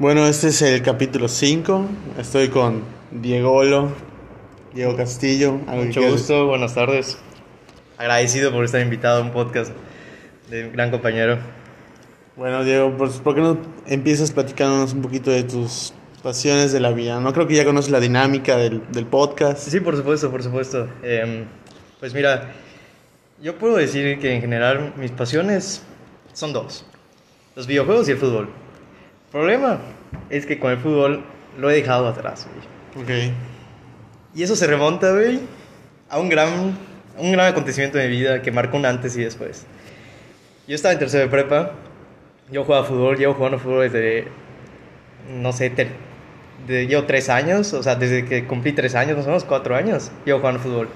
Bueno, este es el capítulo 5. Estoy con Diego Olo, Diego Castillo. ¿algo que Mucho gusto, buenas tardes. Agradecido por estar invitado a un podcast de un gran compañero. Bueno, Diego, pues, ¿por qué no empiezas platicándonos un poquito de tus pasiones de la vida? No creo que ya conoces la dinámica del, del podcast. Sí, por supuesto, por supuesto. Em, pues mira, yo puedo decir que en general mis pasiones son dos. Los videojuegos y el fútbol. Problema es que con el fútbol lo he dejado atrás, güey. Ok. Y eso se remonta, güey, a un gran, un gran acontecimiento de mi vida que marcó un antes y después. Yo estaba en tercero de prepa, yo jugaba fútbol, llevo jugando fútbol desde, no sé, ter- de- llevo tres años, o sea, desde que cumplí tres años, más o menos cuatro años, llevo jugando fútbol.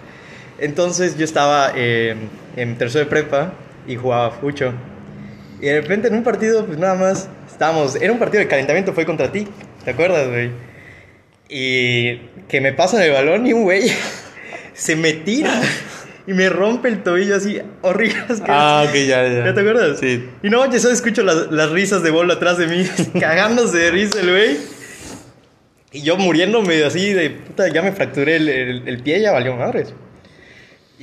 Entonces yo estaba eh, en tercero de prepa y jugaba fucho. Y de repente en un partido, pues nada más, estábamos, era un partido de calentamiento, fue contra ti, ¿te acuerdas, güey? Y que me pasan el balón y un güey se me tira y me rompe el tobillo así horrible. Ah, ok, ya, ya. ¿Ya te acuerdas? Sí. Y no, yo solo escucho las, las risas de bolo atrás de mí, cagándose de risa el güey. Y yo muriéndome así de puta, ya me fracturé el, el- el pie, ya valió madres.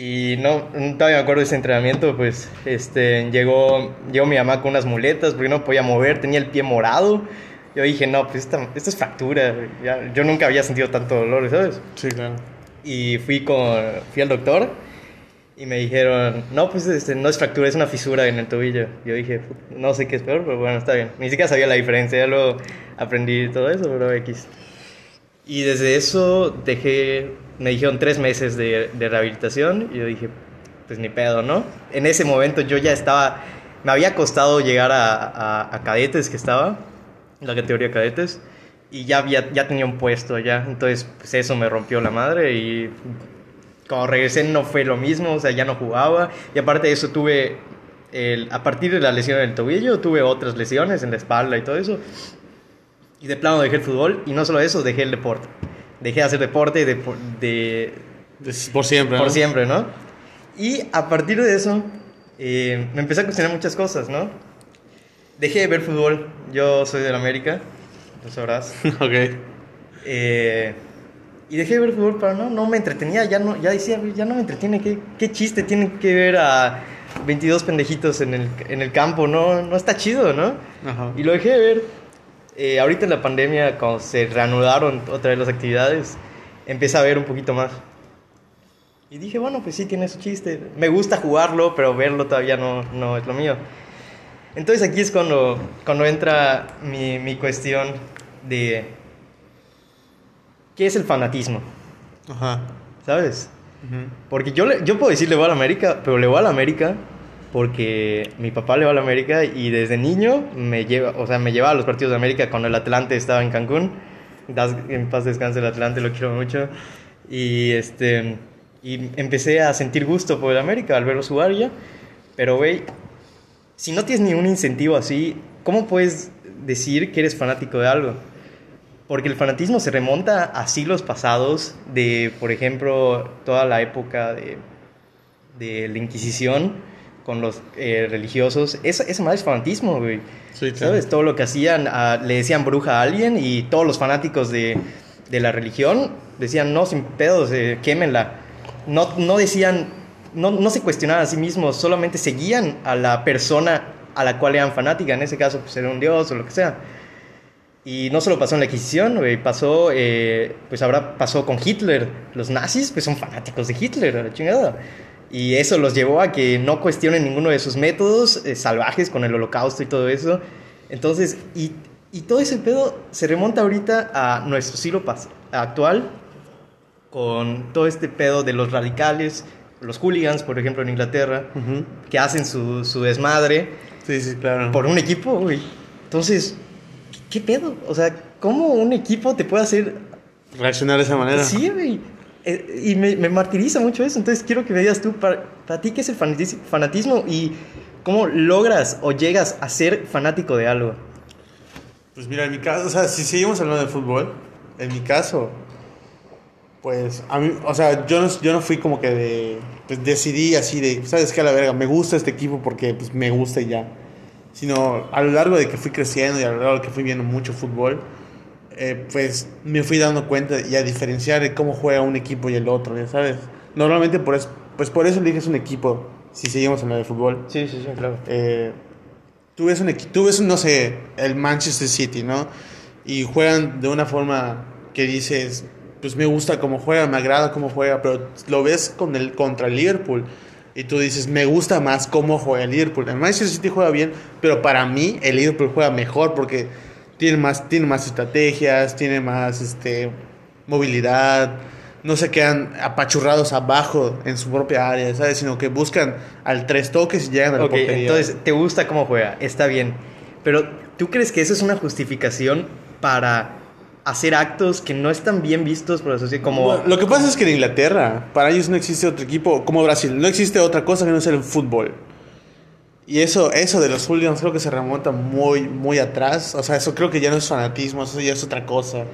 Y no, todavía me acuerdo de ese entrenamiento, pues este, llegó, llegó mi mamá con unas muletas porque no podía mover, tenía el pie morado. Yo dije, no, pues esta, esta es fractura. ya- yo nunca había sentido tanto dolor, ¿sabes? Sí, claro. Y fui, con, fui al doctor y me dijeron, no, pues este, no es fractura, es una fisura en el tobillo. Yo dije, "Put- no sé qué es peor, pero bueno, está bien. Ni siquiera sabía la diferencia, ya luego aprendí todo eso, pero X. Y desde eso dejé, me dijeron tres meses de, de rehabilitación y yo dije, pues ni pedo, ¿no? En ese momento yo ya estaba, me había costado llegar a, a, a cadetes que estaba, la categoría cadetes, y ya, había, ya tenía un puesto ya, entonces pues eso me rompió la madre y cuando regresé no fue lo mismo, o sea, ya no jugaba, y aparte de eso tuve, el, a partir de la lesión en el tobillo, tuve otras lesiones en la espalda y todo eso, y de plano dejé el fútbol, y no solo eso, dejé el deporte. Dejé de hacer deporte de, de, Es por siempre, ¿no? por siempre, ¿no? Y a partir de eso, eh, me empecé a cuestionar muchas cosas, ¿no? Dejé de ver fútbol. Yo soy del América, lo sabrás. ok. Eh, y dejé de ver fútbol, pero no, no me entretenía. Ya, no, ya decía, ya no me entretiene. ¿Qué, qué chiste tiene que ver a 22 pendejitos en el, en el campo? No, no está chido, ¿no? Ajá. Y lo dejé de ver. Eh, ahorita en la pandemia, cuando se reanudaron otra vez las actividades, empecé a ver un poquito más. Y dije, bueno, pues sí, tiene su chiste. Me gusta jugarlo, pero verlo todavía no, no es lo mío. Entonces aquí es cuando, cuando entra mi, mi cuestión de... ¿Qué es el fanatismo? Ajá. ¿Sabes? Ujú. Porque yo, le- yo puedo decir le voy a la América, pero le voy a la América porque mi papá le va a la América y desde niño me lleva, o sea, me llevaba a los partidos de América cuando el Atlante estaba en Cancún. Das- en paz descanse el Atlante, lo quiero mucho. Y este y empecé a sentir gusto por el América al verlo jugar ya. Pero güey, si no tienes ni un incentivo así, ¿cómo puedes decir que eres fanático de algo? Porque el fanatismo se remonta a siglos pasados de, por ejemplo, toda la época de, de la Inquisición con los eh, religiosos. Esa, esa madre es fanatismo, güey. Sí. ¿Sabes? Todo lo que hacían, ah, le decían bruja a alguien y todos los fanáticos de, de la religión decían, no, sin pedos, eh, quémenla. No, no decían, no, no se cuestionaban a sí mismos, solamente seguían a la persona a la cual eran fanática. En ese caso, pues era un dios o lo que sea. Y no solo pasó en la Inquisición, güey, pasó, eh, pues ahora pasó con Hitler. Los nazis, pues son fanáticos de Hitler, a la chingada. Y eso los llevó a que no cuestionen ninguno de sus métodos eh, salvajes con el holocausto y todo eso. Entonces, y, y todo ese pedo se remonta ahorita a nuestro siglo actual, con todo este pedo de los radicales, los hooligans, por ejemplo, en Inglaterra, Ujú. que hacen su, su desmadre Sí, sí, claro. por un equipo, güey. Entonces, ¿qué, qué pedo? O sea, ¿cómo un equipo te puede hacer Reaccionar de esa manera. Sí, güey. Eh, y me, me martiriza mucho eso. Entonces quiero que me digas tú, para, para ti, ¿qué es el fanatis- fanatismo y cómo logras o llegas a ser fanático de algo? Pues mira, en mi caso, o sea, si seguimos hablando de fútbol, en mi caso, pues, a mí, o sea, yo no, yo no fui como que de, pues decidí así de, ¿sabes qué? A la verga, me gusta este equipo porque, pues, me gusta y ya. sino a lo largo de que fui creciendo y a lo largo de que fui viendo mucho fútbol, eh, pues me fui dando cuenta y a diferenciar de cómo juega un equipo y el otro, ya sabes. Normalmente por eso, pues por eso eliges un equipo, si seguimos en lo de fútbol. Sí, sí, sí, claro. Eh, tú ves un tú ves, no sé, el Manchester City, ¿no? Y juegan de una forma que dices, pues me gusta cómo juega, me agrada cómo juega, pero lo ves con el, contra el Liverpool y tú dices, me gusta más cómo juega el Liverpool. El Manchester City juega bien, pero para mí el Liverpool juega mejor porque tiene más, tiene más estrategias, tiene más este, movilidad, no se quedan apachurrados abajo en su propia área, ¿sabes? Sino que buscan al tres toques y llegan a la Ok, portería. entonces, ¿te gusta cómo juega? Está bien. Pero, ¿tú crees que eso es una justificación para hacer actos que no están bien vistos por la sociedad? Como... Bueno, lo que pasa es que en Inglaterra, para ellos no existe otro equipo, como Brasil, no existe otra cosa que no sea el fútbol. Y eso, eso de los hooligans creo que se remonta muy, muy atrás. O sea, eso creo que ya no es fanatismo, eso ya es otra cosa.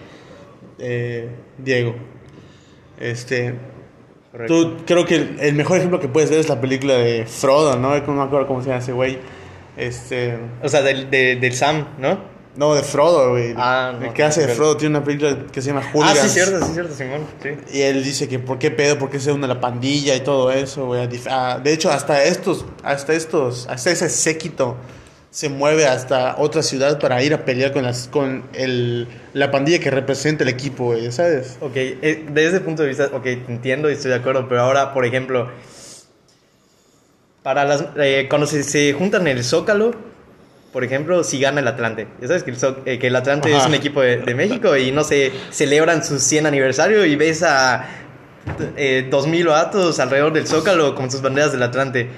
Eh, Diego. Este. Correcto. Tú creo que el, el mejor ejemplo que puedes ver es la película de Frodo, ¿no? No me acuerdo cómo se llama ese güey. Este. O sea, del, de- del Sam, ¿no? No, de Frodo, güey. Ah, no, el que hace de Frodo tiene una película que se llama Ah, Hooligans. sí, cierto, sí, cierto, Simón. Sí. Y él dice que por qué pedo, por qué se une a la pandilla y todo eso, güey. Ah, De hecho, hasta estos, hasta estos, hasta ese séquito se mueve hasta otra ciudad para ir a pelear con las, con el, la pandilla que representa el equipo, güey, ¿sabes? Ok, eh, desde ese punto de vista, ok, te entiendo y estoy de acuerdo, pero ahora, por ejemplo, para las, eh, cuando se, se juntan en el Zócalo, por ejemplo, si gana el Atlante. Ya sabes que el, Zó- eh, que el Atlante Ajá. es un equipo de, de México y no sé, celebran su 100 aniversario y ves a eh, 2000 vatos alrededor del Zócalo con sus banderas del Atlante.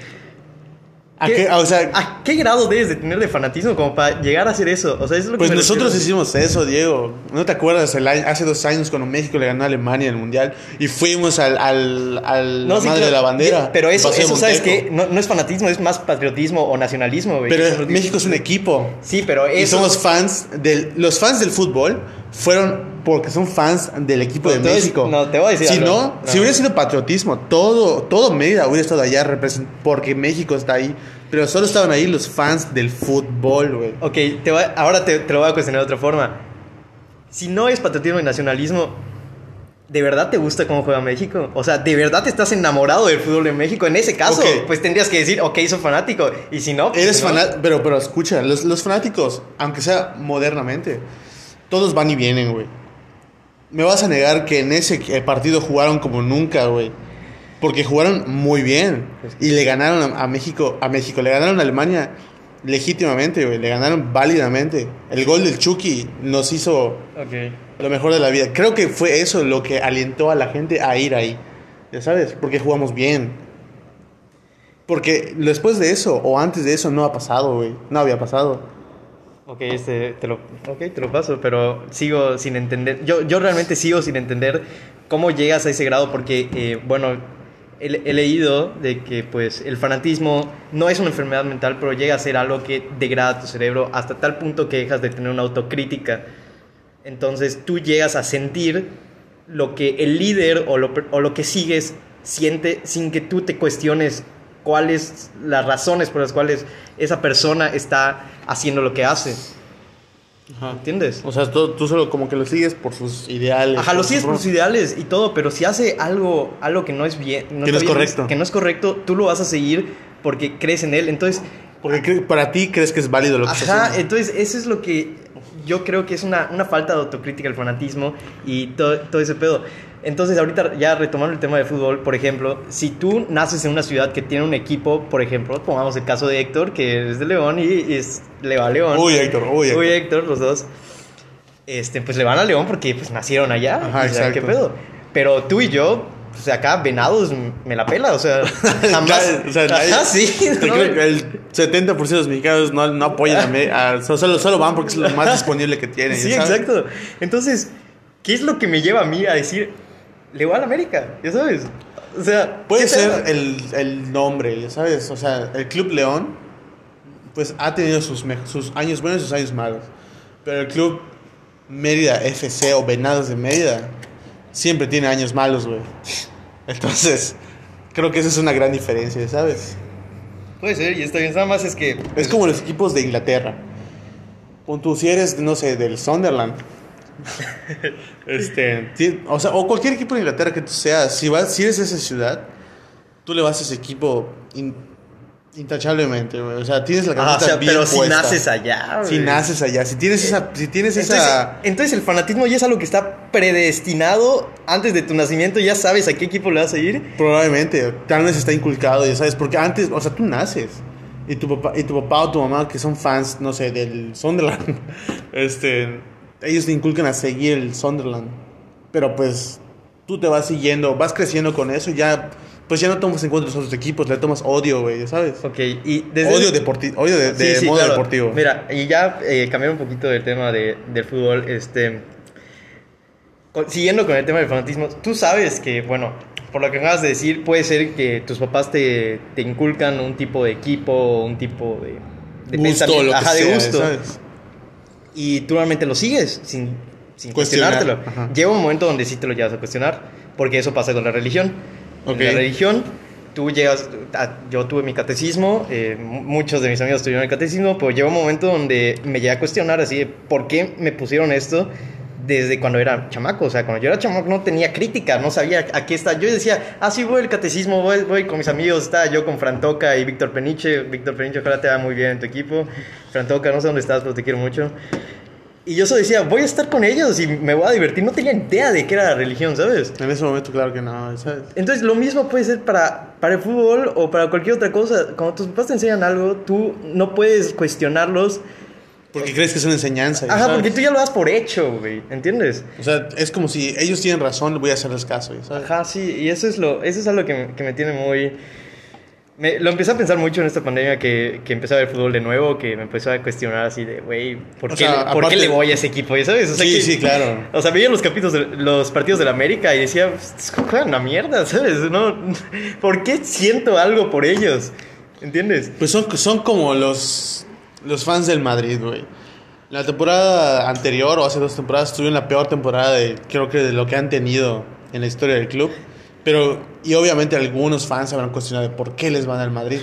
¿A ¿Qué- qué? O sea, ¿A qué grado debes de tener de fanatismo como para llegar a hacer eso? O sea, eso es lo pues nosotros refiero. hicimos eso, Diego. ¿No te acuerdas el año- hace dos años cuando México le ganó a Alemania el Mundial y fuimos al, al, al No, la sí, madre claro. de la bandera? Pero eso, eso ¿sabes qué? No, no es fanatismo, es más patriotismo o nacionalismo, güey. Pero es- México es un equipo. Sí, pero Y eso... somos fans del. Los fans del fútbol fueron porque son fans del equipo de México. no, te voy a decir Si algo. no, No. si hubiera sido patriotismo, todo, todo Mérida hubiera estado allá porque México está ahí. Pero solo estaban ahí los fans del fútbol, güey. Ok, te voy- ahora te, te lo voy a cuestionar de otra forma. Si no es patriotismo y nacionalismo, ¿de verdad te gusta cómo juega México? O sea, ¿de verdad estás enamorado del fútbol de México? En ese caso, Ok. pues tendrías que decir, ok, soy fanático. Y si no, pues Eres no. fanático, pero, pero escucha, los, los fanáticos, aunque sea modernamente, todos van y vienen, güey. Me vas a negar que en ese partido jugaron como nunca, güey. Porque jugaron muy bien. Y le ganaron a, México, a México, le ganaron a Alemania legítimamente, güey. Le ganaron válidamente. El gol del Chucky nos hizo lo mejor de la vida. Creo que fue eso lo que alentó a la gente a ir ahí. Ya sabes, porque jugamos bien. Porque después de eso, o antes de eso, no ha pasado, güey. No había pasado. Ok, este, te lo, ok, te lo paso, pero sigo sin entender. Yo, yo realmente sigo sin entender cómo llegas a ese grado, porque, eh, bueno, he, he leído de que pues el fanatismo no es una enfermedad mental, pero llega a ser algo que degrada tu cerebro hasta tal punto que dejas de tener una autocrítica. Entonces tú llegas a sentir lo que el líder o lo, o lo que sigues siente sin que tú te cuestiones cuáles las razones por las cuales esa persona está haciendo lo que hace. ¿Entiendes? O sea, tú, tú solo como que lo sigues por sus ideales. Ajá, lo sigues por sus ideales y todo, pero si hace algo, algo que no es bien, Que no es bien, correcto. que no es correcto, tú lo vas a seguir porque crees en él. Entonces, Porque para ti crees que es válido lo que estás Ajá, haciendo. entonces eso es lo que yo creo que es una, una falta de autocrítica, el fanatismo y todo, todo ese pedo. Entonces ahorita ya retomando el tema de fútbol, por ejemplo, si tú naces en una ciudad que tiene un equipo, por ejemplo, pongamos el caso de Héctor, que es de León y, es, le va a León. Uy, Héctor, uy, Héctor. Uy, Héctor, los dos. Este, pues le van a León porque pues nacieron allá. Ajá, o sea, exacto. ¿Qué pedo? Pero tú y yo, pues acá, venados, me la pela, o sea, jamás. o sea, nadie- Ajá, sí. ¿no? el 70% de los mexicanos no, no apoyan a, a- solo, solo van porque es lo más disponible que tienen. Sí, ¿ya sabes? exacto. Entonces, ¿qué es lo que me lleva a mí a decir, le voy a la América? ¿Ya sabes? O sea, Puede ¿qué ser el, el nombre, ya ¿sabes? O sea, el Club León, pues ha tenido sus, sus años buenos y sus años malos. Pero el Club Mérida FC o Venados de Mérida siempre tiene años malos, güey. Entonces, creo que esa es una gran diferencia, ¿sabes? Puede ser, y está bien. Nada más es que. Es como los equipos de Inglaterra. Pon tú, si eres, no sé, del Sunderland. este, o sea, o cualquier equipo de Inglaterra que tú seas, si, vas, si eres de esa ciudad, tú le vas a ese equipo in- intachablemente, güey. O sea, tienes la Ah, camiseta o sea, bien pero si puesta. naces allá. Si naces allá, si tienes esa, si tienes Entonces, esa, entonces el fanatismo ya es algo que está predestinado antes de tu nacimiento, ya sabes a qué equipo le vas a ir. probablemente, tal vez está inculcado, ya sabes, porque antes, o sea, tú naces y tu papá, y tu papá o tu mamá que son fans, no sé, del Sunderland, este, ellos te inculcan a seguir el Sunderland, pero pues tú te vas siguiendo, vas creciendo con eso, ya, pues ya no tomas en cuenta los otros equipos, le tomas odio, güey, sabes. Ok, y desde. Odio deportivo, odio de, de Sí, sí, modo claro. deportivo. Mira, y ya eh, cambiar un poquito del tema de, del fútbol, este. siguiendo con el tema del fanatismo, tú sabes que, bueno, por lo que acabas de decir, puede ser que tus papás te, te inculcan un tipo de equipo, un tipo de. de gusto, pensamiento, lo que ajá, de sea, gusto. ¿sabes? Y tú normalmente lo sigues sin, sin cuestionártelo. ajá. Llega un momento donde sí te lo llevas a cuestionar, porque eso pasa con la religión. Ok. En la religión, tú llegas, a- yo tuve mi catecismo, eh, mu- muchos de mis amigos tuvieron el catecismo, pero llega un momento donde me llegué a cuestionar así, de, ¿por qué me pusieron esto? Desde cuando era chamaco, o sea, cuando yo era chamaco no tenía crítica, no sabía a qué está. Yo decía, ah, sí, voy al catecismo, voy, voy con mis amigos, está yo con Frantoca y Víctor Peniche. Víctor Peniche, ojalá te va muy bien en tu equipo. Frantoca, no sé dónde estás, pero te quiero mucho. Y yo solo decía, voy a estar con ellos y me voy a divertir. No tenía idea de qué era la religión, ¿sabes? En ese momento, claro que no, ¿sabes? Entonces, lo mismo puede ser para, para el fútbol o para cualquier otra cosa. Cuando tus papás te enseñan algo, tú no puedes cuestionarlos. Porque crees que es una enseñanza. Ajá, sabes. porque tú ya lo das por hecho, güey. ¿Entiendes? O sea, es como si ellos tienen razón, voy a hacerles caso, ¿sabes? Ajá, sí. Y eso es, lo, eso es algo que, me- que me tiene muy... Me, lo empecé a pensar mucho en esta pandemia que, que empecé a ver fútbol de nuevo, que me empezó a cuestionar así de, güey, ¿por, qué, sea, ¿por qué le voy a ese equipo? ¿Ya ¿Sabes? O sea, Sí, que- sí, claro. O sea, veía los capítulos, de- los partidos de la América y decía, "Pues, juegan una mierda, ¿sabes? No, ¿Por qué siento algo por ellos? ¿Entiendes? Pues son, son como los, los fans del Madrid, güey. La temporada anterior o hace dos temporadas tuvieron la peor temporada de, creo que de lo que han tenido en la historia del club. Pero, y obviamente algunos fans habrán cuestionado por qué les van al Madrid.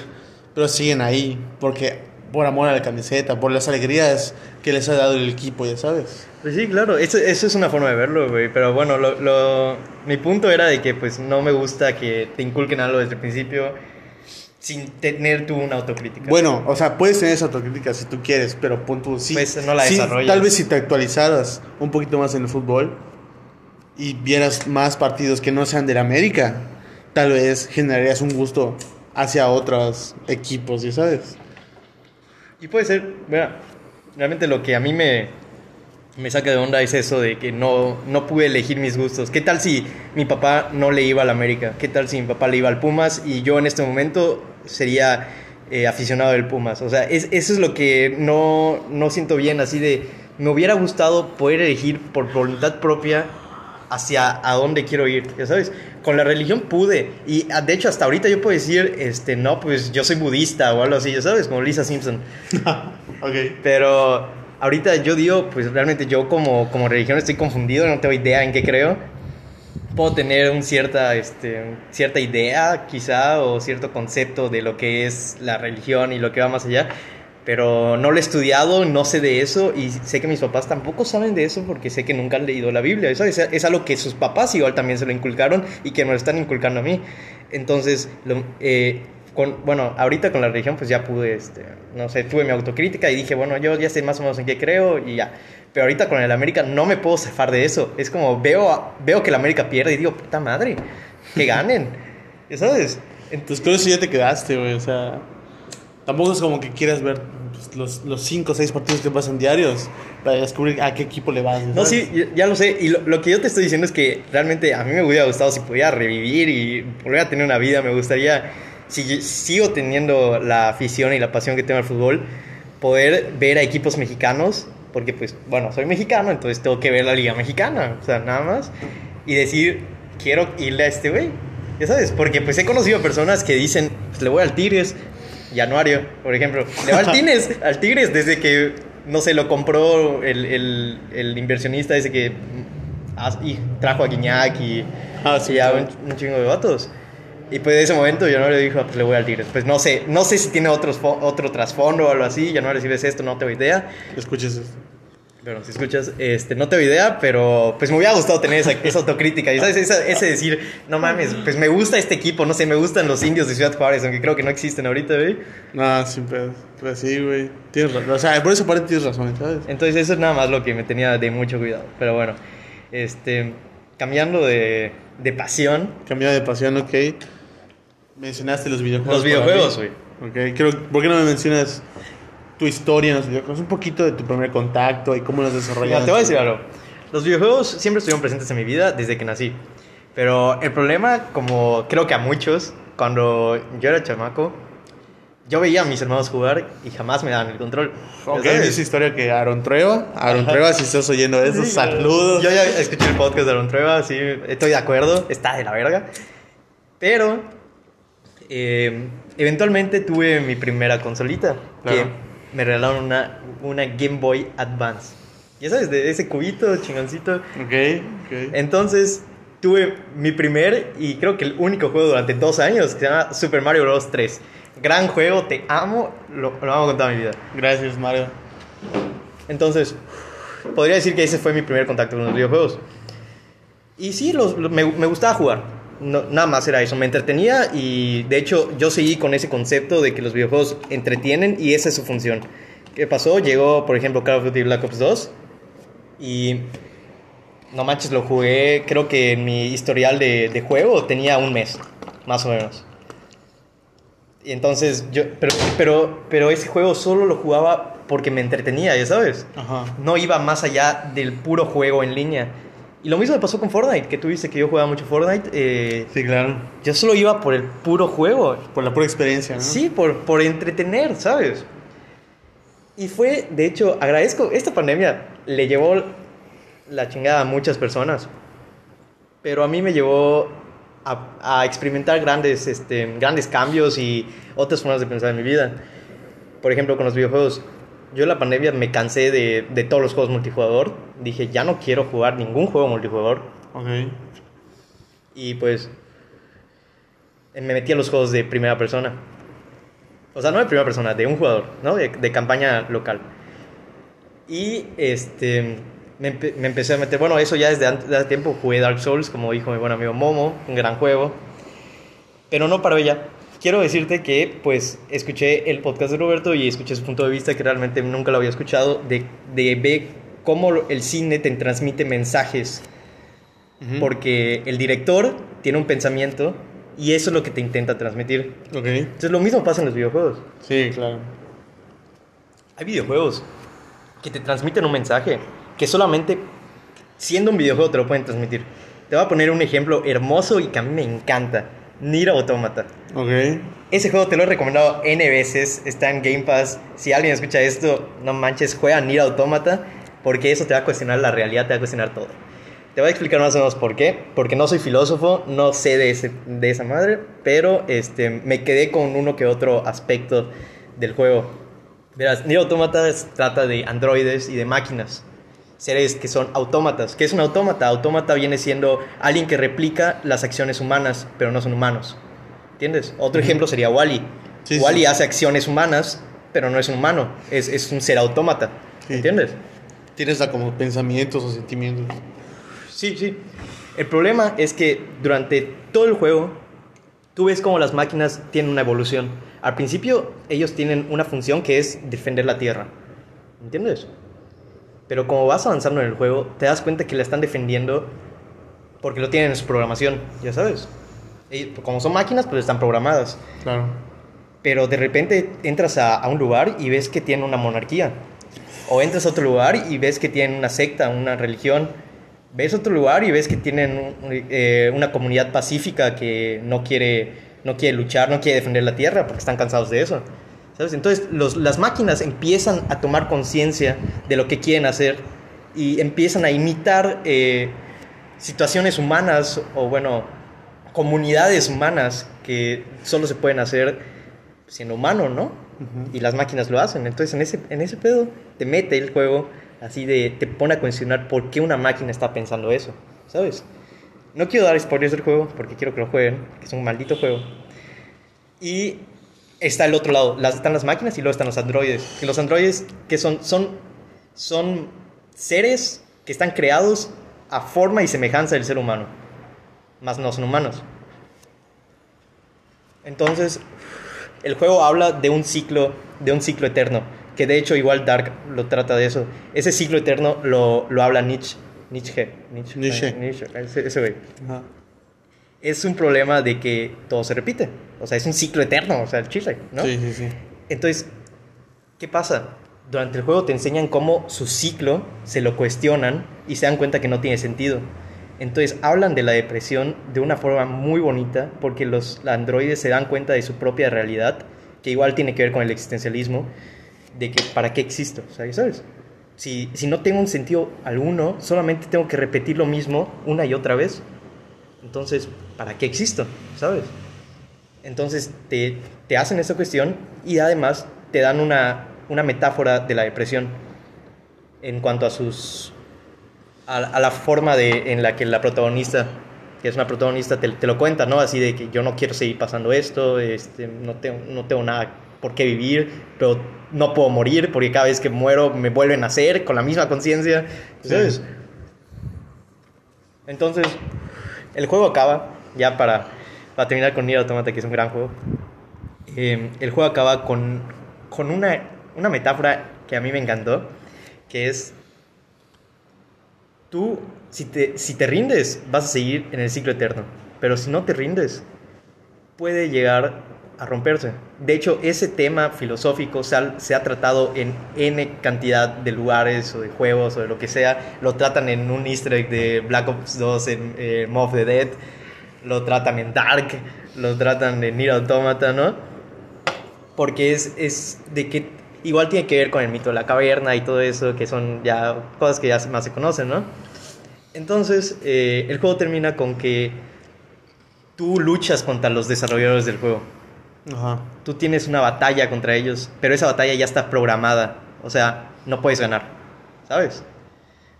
Pero siguen ahí, porque por amor a la camiseta, por las alegrías que les ha dado el equipo, ya sabes. Pues sí, claro, eso, eso es una forma de verlo, güey. Pero bueno, lo, lo- mi punto era de que pues no me gusta que te inculquen algo desde el principio sin tener tú una autocrítica. Bueno, o sea, puedes tener esa autocrítica si tú quieres, pero punto sí. Pues, no la sí, desarrollas. Tal vez si te actualizaras un poquito más en el fútbol y vieras más partidos que no sean del América, tal vez generarías un gusto hacia otros equipos, ¿ya sabes? Y puede ser, mira, realmente lo que a mí me, me saca de onda es eso de que no, no pude elegir mis gustos. ¿Qué tal si mi papá no le iba al América? ¿Qué tal si mi papá le iba al Pumas y yo en este momento sería eh, aficionado del Pumas? O sea, es- eso es lo que no, no siento bien, así de, me hubiera gustado poder elegir por voluntad propia hacia a dónde quiero ir, ya sabes. Con la religión pude y ah, de hecho hasta ahorita yo puedo decir, este, no, pues yo soy budista o algo así, ya sabes, como Lisa Simpson. ok. Pero ahorita yo digo, pues realmente yo como, como religión estoy confundido, no tengo idea en qué creo. Puedo tener un cierta, este, cierta idea quizá o cierto concepto de lo que es la religión y lo que va más allá, pero no lo he estudiado, no sé de eso y sé que mis papás tampoco saben de eso porque sé que nunca han leído la Biblia. Eso es, es algo que sus papás igual también se lo inculcaron y que me lo están inculcando a mí. Entonces, lo- eh, con, bueno, ahorita con la religión pues ya pude, este, no sé, tuve mi autocrítica y dije, bueno, yo ya sé más o menos en qué creo y ya. Pero ahorita con el América no me puedo zafar de eso. Es como veo, veo que el América pierde y digo, puta madre, que ganen. ¿Ya sabes? Entonces con eso ya te quedaste, güey, o sea... Tampoco es como que quieras ver pues, los, los cinco o seis partidos que pasan diarios para descubrir a qué equipo le vas. No, sí, ya- ya lo sé. Y lo, lo que yo te estoy diciendo es que realmente a mí me hubiera gustado si pudiera revivir y volver a tener una vida. Me gustaría, si sigo teniendo la afición y la pasión que tengo al fútbol, poder ver a equipos mexicanos. Porque, pues, bueno, soy mexicano, entonces tengo que ver la Liga Mexicana. O sea, nada más. Y decir, quiero irle a este güey. Ya sabes, porque pues he conocido personas que dicen, pues le voy al Tigres, Januario, por ejemplo. Le va al Tigres, al Tigres desde que, no sé, lo compró el, el, el inversionista ese que ah, y trajo a Guiñac y, Ah, sí, y a un, un chingo de vatos. Y pues de ese momento yo no le dije, pues le voy al Tigres. Pues no sé, no sé si tiene otros fo- otro trasfondo o algo así. Ya no recibes esto, no tengo idea. Escuches esto. Pero si escuchas, este, no tengo idea, pero pues me hubiera gustado tener esa, esa autocrítica. Y sabes, Esa- ese decir, no mames, pues me gusta este equipo, no sé, me gustan los indios de Ciudad Juárez, aunque creo que no existen ahorita, güey. No, sin pedo. Pues sí, güey. Tienes razón. O sea, por esa parte tienes razón, ¿sabes? Entonces eso es nada más lo que me tenía de mucho cuidado. Pero bueno, este, cambiando de, de pasión, Cambiado de pasión, ok. Mencionaste los videojuegos. Los videojuegos, güey. Ok, creo, ¿por qué no me mencionas tu historia en los videojuegos? Un poquito de tu primer contacto y cómo los desarrollaste. te voy a decir algo. Los videojuegos siempre estuvieron presentes en mi vida desde que nací. Pero el problema, como creo que a muchos, cuando yo era chamaco, yo veía a mis hermanos jugar y jamás me daban el control. Ok, ¿Ya sabes? dice historia que Aaron Trueba. Aaron Ajá. Trueba, si estás oyendo eso, Sí, saludos. Yo ya escuché el podcast de Aaron Trueba, sí, estoy de acuerdo, está de la verga. Pero, eh, eventualmente tuve mi primera consolita, Claro. que me regalaron una, una Game Boy Advance. Ya sabes, de ese cubito chingoncito. Ok, ok. Entonces, tuve mi primer y creo que el único juego durante dos años que se llama Super Mario Bros. 3. Gran juego, te amo, lo, lo amo con toda mi vida. Gracias, Mario. Entonces, podría decir que ese fue mi primer contacto con los videojuegos. Y sí, los, los- me, me gustaba jugar. No- nada más era eso, me entretenía y de hecho yo seguí con ese concepto de que los videojuegos entretienen y esa es su función. ¿Qué pasó? Llegó, por ejemplo, Call of Duty Black Ops 2 y no manches, lo jugué, creo que en mi historial de, de juego tenía un mes, más o menos. Y entonces yo, pero, pero, pero ese juego solo lo jugaba porque me entretenía, ya sabes. Ajá. No iba más allá del puro juego en línea. Y lo mismo me pasó con Fortnite, que tú viste que yo jugaba mucho Fortnite. eh, Sí, claro. yo solo iba por el puro juego. Por la pura experiencia, ¿no? Sí, por, por entretener, ¿sabes? Y fue, de hecho, agradezco, esta pandemia le llevó la chingada a muchas personas, pero a mí me llevó a, a experimentar grandes, este, grandes cambios y otras formas de pensar en mi vida. Por ejemplo, con los videojuegos. Yo en la pandemia me cansé de, de todos los juegos multijugador. Dije, ya no quiero jugar ningún juego multijugador. Ok. Y pues me metí a los juegos de primera persona. O sea, no de primera persona, de un jugador, ¿no? De, de campaña local. Y este me, empe- me empecé a meter, bueno, eso ya desde antes de hace tiempo jugué Dark Souls, como dijo mi buen amigo Momo, un gran juego. Pero no paró ya. Quiero decirte que pues escuché el podcast de Roberto y escuché su punto de vista que realmente nunca lo había escuchado de, de ver cómo el cine te transmite mensajes porque el director tiene un pensamiento y eso es lo que te intenta transmitir. Ok. Entonces lo mismo pasa en los videojuegos. Sí, claro. Hay videojuegos que te transmiten un mensaje que solamente siendo un videojuego te lo pueden transmitir. Te voy a poner un ejemplo hermoso y que a mí me encanta. Nier Automata. Ok. Ese juego te lo he recomendado N veces, está en Game Pass. Si alguien escucha esto, no manches, juega Nier Automata, porque eso te va a cuestionar la realidad, te va a cuestionar todo. Te voy a explicar más o menos por qué, porque no soy filósofo, no sé de, ese, de esa madre, pero este, me quedé con uno que otro aspecto del juego. Verás, Nier Automata trata de androides y de máquinas, seres que son autómatas. ¿Qué es un autómata? Autómata viene siendo alguien que replica las acciones humanas, pero no son humanos. ¿Entiendes? Otro ejemplo sería Wally. Sí, sí. Wally hace acciones humanas, pero no es un humano, es, es un ser autómata. Sí. ¿Entiendes? Tienes como pensamientos o sentimientos. Sí, sí. El problema es que durante todo el juego, tú ves como las máquinas tienen una evolución. Al principio, ellos tienen una función que es defender la Tierra. ¿Entiendes? Pero como vas avanzando en el juego, te das cuenta que la están defendiendo porque lo tienen en su programación, ya sabes. Y como son máquinas, pues están programadas. Claro. Pero de repente entras a, a un lugar y ves que tienen una monarquía. O entras a otro lugar y ves que tienen una secta, una religión. Ves otro lugar y ves que tienen eh, una comunidad pacífica que no quiere, no quiere luchar, no quiere defender la tierra porque están cansados de eso. ¿Sabes? Entonces los- las máquinas empiezan a tomar conciencia de lo que quieren hacer y empiezan a imitar eh, situaciones humanas o bueno, comunidades humanas que solo se pueden hacer siendo humano, ¿no? Y las máquinas lo hacen. Entonces, en ese, en ese pedo te mete el juego así de. te pone a cuestionar por qué una máquina está pensando eso, ¿sabes? No quiero dar spoilers del juego porque quiero que lo jueguen, que es un maldito juego. Y está el otro lado, las, están las máquinas y luego están los androides. Que los androides que son, son, son seres que están creados a forma y semejanza del ser humano, más no son humanos. Entonces, el juego habla de un ciclo, de un ciclo eterno, que de hecho igual Dark lo trata de eso. Ese ciclo eterno lo, lo habla Nietzsche. Nietzsche. Nietzsche. Nietzsche. Nietzsche, ese, ese güey. Ajá. Es un problema de que todo se repite. O sea, es un ciclo eterno, o sea, el chile, ¿no? Sí, sí, sí. Entonces, ¿qué pasa? Durante el juego te enseñan cómo su ciclo se lo cuestionan y se dan cuenta que no tiene sentido. Entonces, hablan de la depresión de una forma muy bonita porque los androides se dan cuenta de su propia realidad, que igual tiene que ver con el existencialismo, de que para qué existo, ¿sabes? Si, si no tengo un sentido alguno, solamente tengo que repetir lo mismo una y otra vez. Entonces, ¿para qué existo? ¿Sabes? Entonces te, te hacen esa cuestión y además te dan una, una metáfora de la depresión en cuanto a sus a, a la forma de, en la que la protagonista que es una protagonista te, te lo cuenta no así de que yo no quiero seguir pasando esto este, no tengo no tengo nada por qué vivir pero no puedo morir porque cada vez que muero me vuelven a nacer con la misma conciencia ¿sabes? entonces el juego acaba ya para para terminar con Nier Automata, que es un gran juego, eh, el juego acaba con, con una, una metáfora que a mí me encantó, que es, tú, si te, si te rindes, vas a seguir en el ciclo eterno, pero si no te rindes, puede llegar a romperse. De hecho, ese tema filosófico se ha, se ha, tratado en N cantidad de lugares o de juegos o de lo que sea. Lo tratan en un easter egg de Black Ops 2 en eh, the Dead lo tratan en Dark, lo tratan en Nier Automata, ¿no? Porque es, es de que igual tiene que ver con el mito de la caverna y todo eso, que son ya cosas que ya más se conocen, ¿no? Entonces, eh, el juego termina con que tú luchas contra los desarrolladores del juego. Ajá. Tú tienes una batalla contra ellos, pero esa batalla ya está programada. O sea, no puedes ganar, ¿sabes?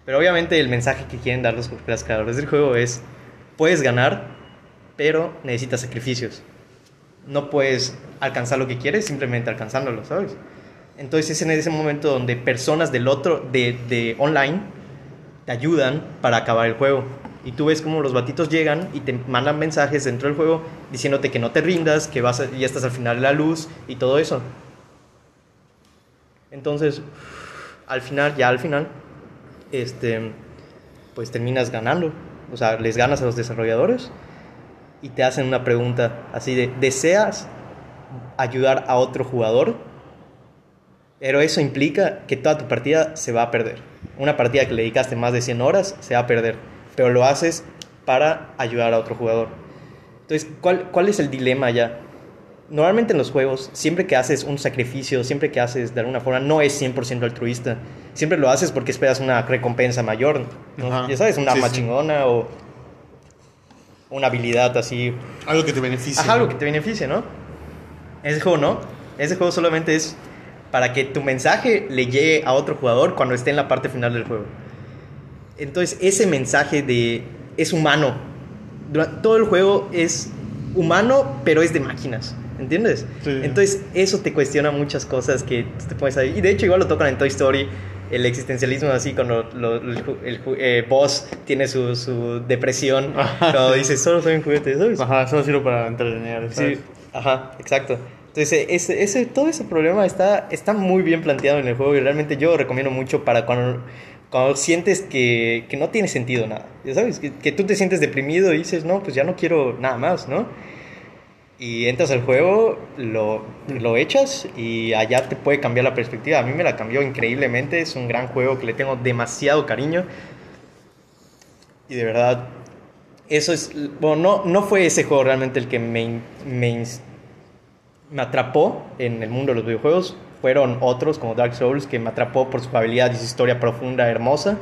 Pero obviamente el mensaje que quieren dar los, los creadores del juego es, puedes ganar, pero necesitas sacrificios. No puedes alcanzar lo que quieres simplemente alcanzándolo, ¿sabes? Entonces es en ese momento donde personas del otro, de, de online, te ayudan para acabar el juego. Y tú ves como los batitos llegan y te mandan mensajes dentro del juego diciéndote que no te rindas, que vas a, ya estás al final de la luz y todo eso. Entonces, al final, ya al final, este, pues terminas ganando. O sea, les ganas a los desarrolladores y te hacen una pregunta así de, ¿deseas ayudar a otro jugador? Pero eso implica que toda tu partida se va a perder. Una partida que le dedicaste más de 100 horas se va a perder, pero lo haces para ayudar a otro jugador. Entonces, ¿cuál, cuál es el dilema ya? Normalmente en los juegos, siempre que haces un sacrificio, siempre que haces de alguna forma, no es 100% altruista. Siempre lo haces porque esperas una recompensa mayor. ¿no? Ya sabes, un arma sí, sí. chingona o una habilidad así. Algo que te beneficie. Ajá, algo que te beneficie, ¿no? Ese juego no. Ese juego solamente es para que tu mensaje le llegue a otro jugador cuando esté en la parte final del juego. Entonces, ese mensaje de es humano. Durante, todo el juego es humano, pero es de máquinas. ¿Entiendes? Sí. Entonces, eso te cuestiona muchas cosas que te pones ahí. Y de hecho, igual lo tocan en Toy Story. El existencialismo, así, cuando lo, lo, el, eh, boss tiene su, su depresión. Ajá, cuando sí. dice, solo soy un juguete, ¿sabes? Ajá, solo sirve para entretener. ¿sabes? Sí, ajá, exacto. Entonces, ese, ese, todo ese problema está, está muy bien planteado en el juego y realmente yo recomiendo mucho para cuando, cuando sientes que, que no tiene sentido nada. ¿Ya sabes? Que, que, tú te sientes deprimido y dices, no, pues ya no quiero nada más, ¿no? Y entras al juego, lo, lo echas y allá te puede cambiar la perspectiva. A mí me la cambió increíblemente. Es un gran juego que le tengo demasiado cariño. Y de verdad, eso es. Bueno, no, no fue ese juego realmente el que me, me me atrapó en el mundo de los videojuegos fueron otros como Dark Souls que me atrapó por su jugabilidad y su historia profunda, hermosa.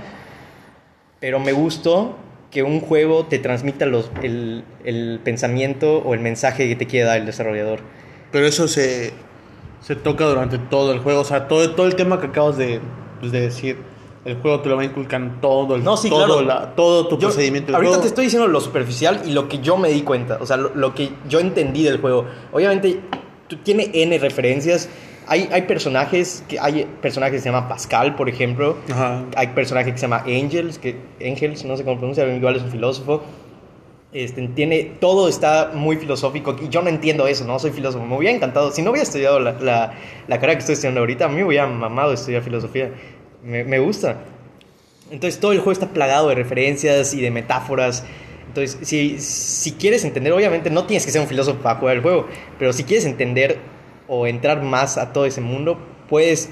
Pero me gustó que un juego te transmita los, el, el, pensamiento o el mensaje que te quiere dar el desarrollador. Pero eso se, se toca durante todo el juego, o sea, todo, todo el tema que acabas de, pues, de decir el juego te lo va inculcando todo, el, No, sí, todo, claro. la- todo tu Yo- procedimiento ahorita juego. te estoy diciendo lo superficial y lo que yo me di cuenta, o sea, lo, lo que yo entendí del juego. Obviamente, tú- tiene N referencias. Hay, hay personajes, que hay personajes que se llama Pascal, por ejemplo. Ajá. Hay personajes que se llama Angels, que Angels, no sé cómo pronuncia, igual es un filósofo. Este, tiene, todo está muy filosófico y yo no entiendo eso, no soy filósofo. Me hubiera encantado, si no hubiera estudiado la, la, la carrera que estoy estudiando ahorita, a mí me hubiera mamado estudiar filosofía. Me, me gusta. Entonces todo el juego está plagado de referencias y de metáforas. Entonces, si, si quieres entender, obviamente no tienes que ser un filósofo para jugar el juego, pero si quieres entender o entrar más a todo ese mundo, puedes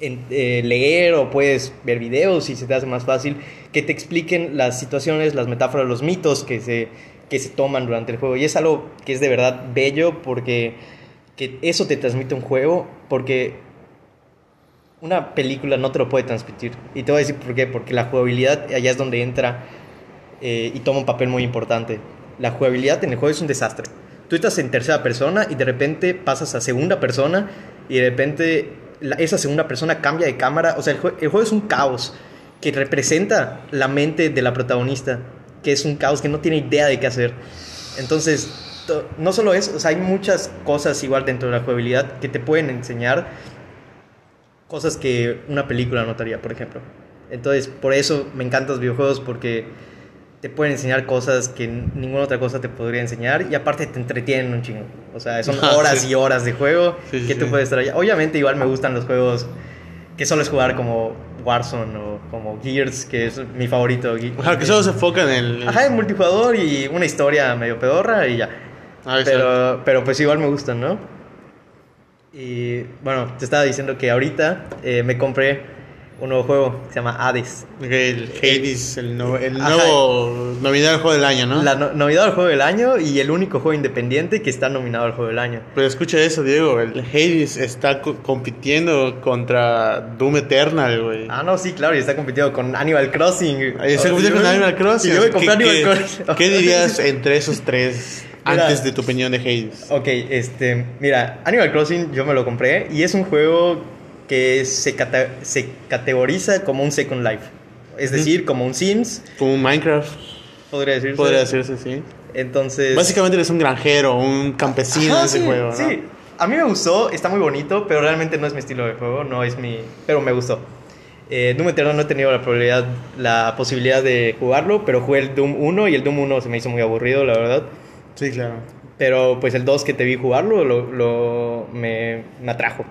eh, leer o puedes ver videos si se te hace más fácil que te expliquen las situaciones, las metáforas, los mitos que se, que se toman durante el juego. Y es algo que es de verdad bello porque que eso te transmite un juego, porque una película no te lo puede transmitir. Y te voy a decir por qué, porque la jugabilidad allá es donde entra eh, y toma un papel muy importante. La jugabilidad en el juego es un desastre. Tú estás en tercera persona y de repente pasas a segunda persona y de repente esa segunda persona cambia de cámara. O sea, el, jue- el juego es un caos que representa la mente de la protagonista, que es un caos que no tiene idea de qué hacer. Entonces, to- no solo eso, o sea, hay muchas cosas igual dentro de la jugabilidad que te pueden enseñar cosas que una película notaría, por ejemplo. Entonces, por eso me encantan los videojuegos porque te pueden enseñar cosas que ninguna otra cosa te podría enseñar y aparte te entretienen un chingo. O sea, son Ah, horas sí. y horas de juego Sí, sí, que tú sí. puedes estar allá. Obviamente igual me gustan los juegos que solo es jugar como Warzone o como Gears, que es mi favorito. Ajá, que solo se enfoca en el... Ajá, en multijugador y una historia medio pedorra y ya. Ah. Pero, pero pues igual me gustan, ¿no? Y bueno, te estaba diciendo que ahorita eh, me compré un nuevo juego que se llama Hades. El Hades, el, no- el Ajá. nuevo novedad del juego del año, ¿no? La no- novedad del juego del año y el único juego independiente que está nominado al juego del año. Pero escucha eso, Diego, el Hades está co- compitiendo contra Doom Eternal, güey. Ah, no, sí, claro, y está compitiendo con Animal Crossing. Ahí está compitiendo Y con Animal Crossing. Y yo me ¿Qué- compré Animal qué- Crossing. ¿Qué dirías entre esos tres Mira. antes de tu opinión de Hades? Ok, este, mira, Animal Crossing yo me lo compré y es un juego que se, cata- se categoriza como un Second Life. Es decir, como un Sims, Como un Minecraft, podría decirse. podría decirse, sí. Entonces... Básicamente eres un granjero, un campesino Ajá, en ese sí, juego, ¿no? Sí, a mí me gustó, está muy bonito, pero realmente no es mi estilo de juego, no es mi... Pero me gustó. Eh, Doom Eternal no he tenido la probabilidad, la posibilidad de jugarlo, pero jugué el Doom 1 y el Doom 1 se me hizo muy aburrido, la verdad. Sí, claro. Pero pues el 2 que te vi jugarlo lo, lo- me, me atrajo.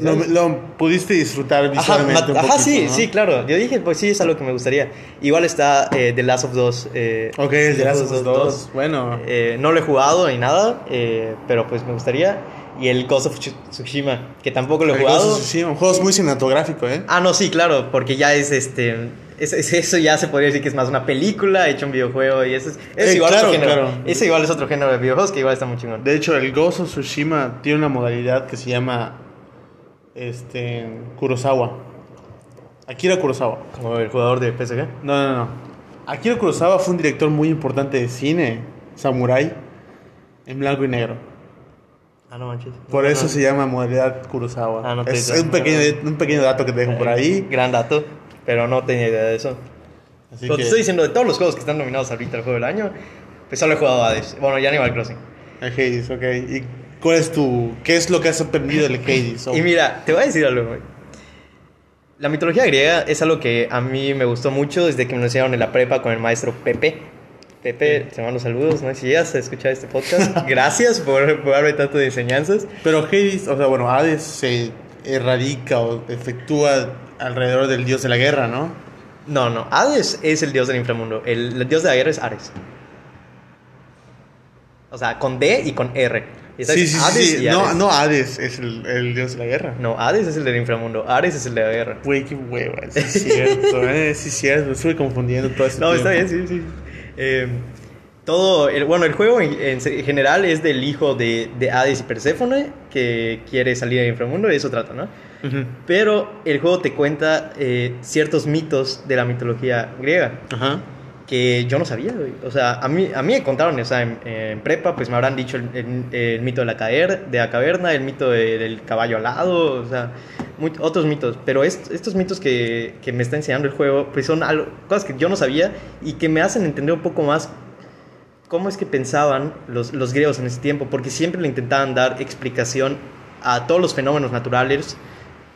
Lo, lo pudiste disfrutar Ajá, visualmente ma- un ajá, poquito, sí, ¿no? sí, claro. Yo dije, pues sí, es algo que me gustaría. Igual está eh, The Last of Us. eh, Ok, de The Last Last of Us Us 2, bueno. Eh, no lo he jugado ni nada, eh, pero pues me gustaría. Y el Ghost of Tsu- Tsushima, que tampoco lo he El Ghost jugado. of Tsushima, un juego es muy cinematográfico, ¿eh? Ah, no, sí, claro, porque ya es este. es- es- eso ya se podría decir que es más una película hecho un videojuego y eso es, es Eh, igual claro, otro género. claro. Ese igual es otro género de videojuegos que igual está muy chingón. De hecho, el Ghost of Tsushima tiene una modalidad que se llama este Kurosawa. Akira Kurosawa. Como el jugador de PSG. No, no, no. Akira Kurosawa fue un director muy importante de cine, samurai, en blanco y negro. Ah, no manches. Por No, eso no. se llama modalidad Kurosawa. Ah, no te- es un pequeño, un pequeño dato que te dejo por ahí. Gran dato, pero no tenía idea de eso. Así Pero que, te estoy diciendo, de todos los juegos que están nominados ahorita al juego del año, pues solo he jugado Hades. Bueno, y Animal Crossing. Hades, ok. ¿Y cuál es tu, qué es lo que has aprendido del Hades? O- Y mira, te voy a decir algo, güey. La mitología griega es algo que a mí me gustó mucho desde que me lo enseñaron en la prepa con el maestro Pepe. Pepe, te mando saludos, ¿no? Si llegas a escuchar este podcast, gracias por, por darme tanto de enseñanzas. Pero Hades, o sea, bueno, Hades se erradica o efectúa alrededor del dios de la guerra, ¿no? No, no, Hades es el dios del inframundo. El, el dios de la guerra es Ares. O sea, con D y con R. Está Sí, sí, sí, Hades sí. y No, Ares. no Hades es el, el dios de la guerra. No, Hades es el del inframundo. Ares es el de la guerra. Güey, qué hueva, sí es cierto, eh, sí es cierto, estuve confundiendo todo este No, está bien, sí, sí. Eh, todo, el, bueno, el juego en, en general es del hijo de, de Hades y Perséfone que quiere salir del inframundo y de eso trata, ¿no? Pero el juego te cuenta eh, ciertos mitos de la mitología griega Ajá. Que yo no sabía. O sea, a mí, a mí me contaron, o sea, en, prepa, pues me habrán dicho el, mito de la, caer, de la caverna, el mito de- del caballo alado, o sea, otros mitos, pero est- estos mitos que, que me está enseñando el juego, pues son algo- cosas que yo no sabía y que me hacen entender un poco más cómo es que pensaban los, los griegos en ese tiempo, porque siempre le intentaban dar explicación a todos los fenómenos naturales,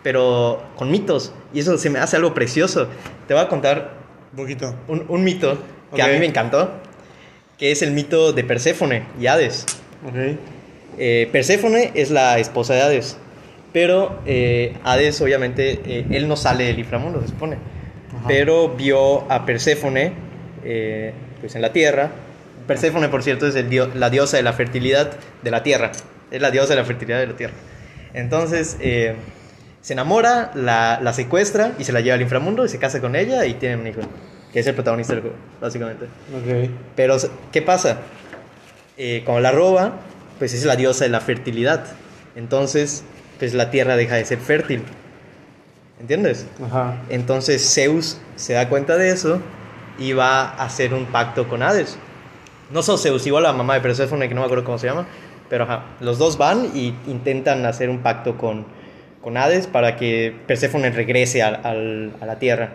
pero con mitos, y eso se me hace algo precioso. Te voy a contar Un poquito. un, un mito que a mí me encantó, que es el mito de Perséfone y Hades. Ok. Eh, Perséfone es la esposa de Hades, pero eh, Hades obviamente, eh, él no sale del inframundo, se supone, Ajá. pero vio a Perséfone eh, pues en la tierra. Perséfone, por cierto, es el dio- la diosa de la fertilidad de la tierra, es la diosa de la fertilidad de la tierra. Entonces se enamora, la, la secuestra y se la lleva al inframundo y se casa con ella y tiene un hijo, que es el protagonista del juego, básicamente. Pero, ¿qué pasa? Eh, como la roba, pues es la diosa de la fertilidad. Entonces, pues la tierra deja de ser fértil. ¿Entiendes? Ajá. Entonces Zeus se da cuenta de eso y va a hacer un pacto con Hades. No solo Zeus, igual la mamá de Perséfone, que no me acuerdo cómo se llama, pero ajá, los dos van y intentan hacer un pacto con, con Hades para que Perséfone regrese a la tierra.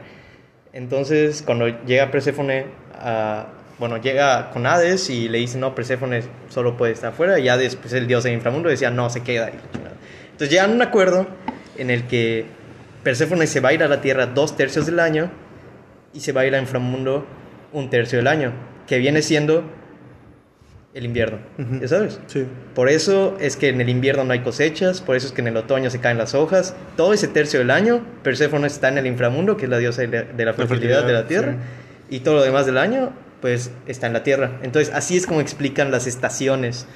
Entonces, cuando llega Perséfone, a- bueno, llega con Hades y le dice, no, Perséfone solo puede estar afuera, y Hades, pues el dios del inframundo, decía, no, se queda. Entonces llegan a un acuerdo en el que Perséfone se va a ir a la tierra dos tercios del año y se va a ir al inframundo un tercio del año, que viene siendo el invierno, Ujú. ¿ya sabes? Sí. Por eso es que en el invierno no hay cosechas, por eso es que en el otoño se caen las hojas. Todo ese tercio del año, Perséfone está en el inframundo, que es la diosa de la, de la fertilidad de la fertilidad, tierra, y todo lo demás del año, pues está en la tierra. Entonces, así es como explican las estaciones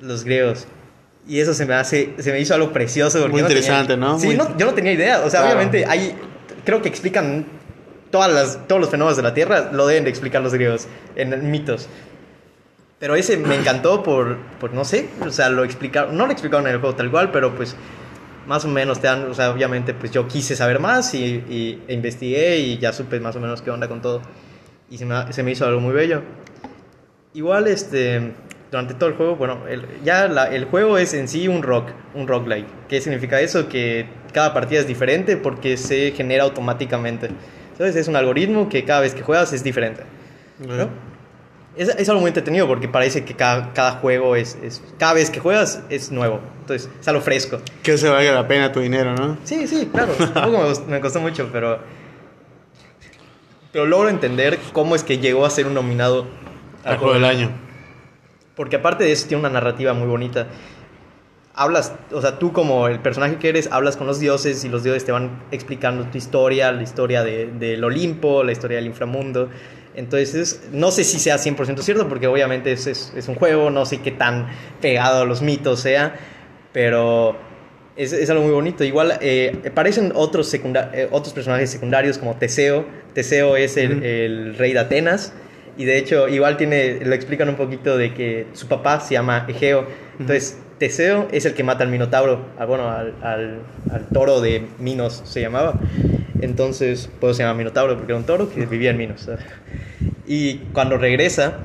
los griegos. Y eso se me hace, se me hizo algo precioso. Muy yo tenía- interesante, ¿no? Sí, Muy- no, yo no tenía idea. O sea, Claro. obviamente hay, creo que explican todas las, todos los fenómenos de la tierra, lo deben de explicar los griegos en mitos. Pero ese me encantó por, por no sé, o sea, lo explicaron, no lo explicaron en el juego tal cual, pero pues más o menos te dan, o sea, obviamente pues yo quise saber más y, e investigué y ya supe más o menos qué onda con todo. Y se me, hizo algo muy bello. Igual, este, durante todo el juego, bueno, ya el juego es en sí un rock, un roguelike. ¿Qué significa eso? Que cada partida es diferente porque se genera automáticamente. ¿Sabes? Es un algoritmo que cada vez que juegas es diferente. ¿no? Es, es algo muy entretenido porque parece que cada, cada juego es, es- Cada vez que juegas es nuevo. Entonces, es algo fresco. Que se valga la pena tu dinero, ¿no? Sí, sí, claro. Tampoco me, me costó mucho, pero. Pero logro entender cómo es que llegó a ser un nominado Al juego del año. Porque aparte de eso, tiene una narrativa muy bonita. Hablas, o sea, tú como el personaje que eres, hablas con los dioses y los dioses te van explicando tu historia, la historia de- del Olimpo, la historia del inframundo. Entonces, no sé si sea 100% cierto, porque obviamente es, es, es un juego, no sé qué tan pegado a los mitos sea, pero es, es algo muy bonito. Igual eh, aparecen otros, secunda- eh, otros personajes secundarios como Teseo. Teseo es el, el rey de Atenas. Y de hecho, igual tiene, lo explican un poquito de que su papá se llama Egeo. Entonces, Teseo es el que mata al Minotauro, al, bueno, al, al, al toro de Minos se llamaba. Entonces, pues se llama Minotauro porque era un toro que vivía en Minos. ¿sabes? Y cuando regresa,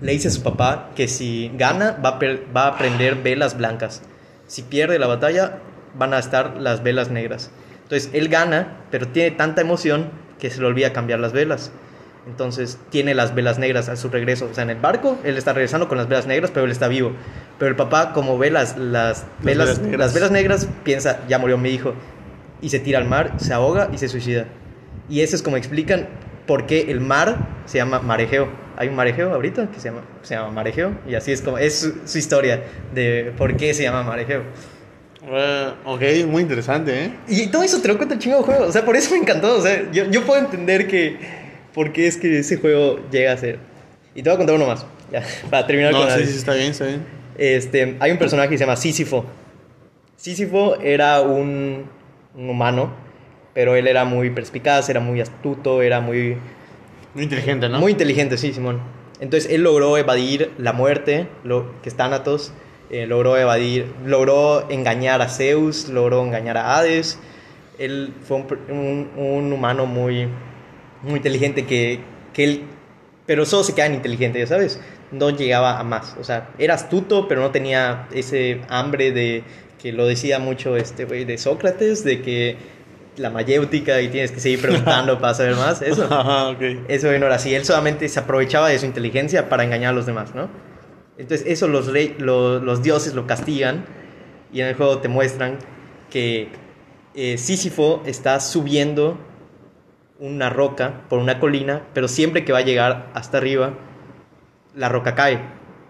le dice a su papá que si gana va a, va a prender velas blancas. Si pierde la batalla, van a estar las velas negras. Entonces él gana, pero tiene tanta emoción que se le olvida cambiar las velas. Entonces tiene las velas negras a su regreso. O sea, en el barco, él está regresando con las velas negras, pero él está vivo. Pero el papá, como ve las, las, velas, velas negras. las velas negras, piensa, ya murió mi hijo. Y se tira al mar, se ahoga y se suicida. Y eso es como explican por qué el mar se llama Marejeo. Hay un Marejeo ahorita que se llama, se llama Marejeo. Y así es como, es su, su historia de por qué se llama Marejeo. Eh, ok, muy interesante, ¿eh? Y todo eso te lo cuenta el chingo juego. O sea, por eso me encantó. O sea, yo, yo puedo entender que por qué es que ese juego llega a ser. Y te voy a contar uno más. Ya, para terminar No, con sí, la- sí, está bien, está bien. este, hay un personaje que se llama Sísifo. Sísifo era un, un humano, pero él era muy perspicaz, era muy astuto, era muy, Muy inteligente, ¿no? muy inteligente, sí, Simón. Entonces él logró evadir la muerte, lo, que es Thanatos, eh, logró evadir, logró engañar a Zeus, logró engañar a Hades. Él fue un, un humano muy, muy inteligente que, que él, pero solo se queda en inteligente, ya sabes, no llegaba a más. O sea, era astuto, pero no tenía ese hambre de que lo decía mucho este güey de Sócrates, de que la mayéutica y tienes que seguir preguntando para saber más, eso. Ajá, ok. Eso no era así, él solamente se aprovechaba de su inteligencia para engañar a los demás, ¿no? Entonces eso los, rey, lo- los dioses lo castigan y en el juego te muestran que eh, Sísifo está subiendo una roca por una colina, pero siempre que va a llegar hasta arriba, la roca cae.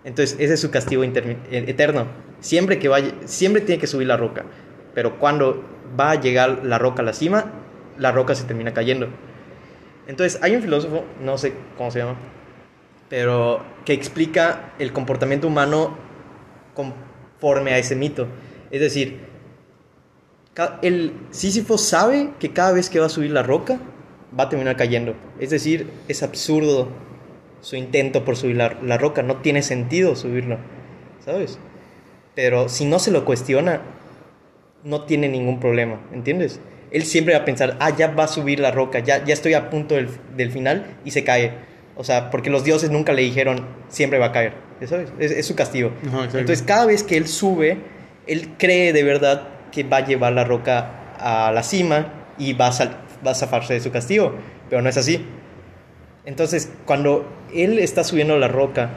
Entonces ese es su castigo eh, eterno. Siempre que vaya, siempre tiene que subir la roca, pero cuando va a llegar la roca a la cima, la roca se termina cayendo. Entonces hay un filósofo, no sé cómo se llama, pero que explica el comportamiento humano conforme a ese mito. Es decir, el Sísifo sabe que cada vez que va a subir la roca va a terminar cayendo. Es decir, es absurdo su intento por subir la, la roca. No tiene sentido subirlo, ¿sabes? Pero si no se lo cuestiona, no tiene ningún problema, ¿entiendes? Él siempre va a pensar, ah, ya va a subir la roca, ya, ya estoy a punto del, del final y se cae. O sea, porque los dioses nunca le dijeron, siempre va a caer, ¿sabes? Es, es su castigo. Ajá. Entonces, cada vez que él sube, él cree de verdad que va a llevar la roca a la cima y va a, sal- va a zafarse de su castigo, pero no es así. Entonces, cuando él está subiendo la roca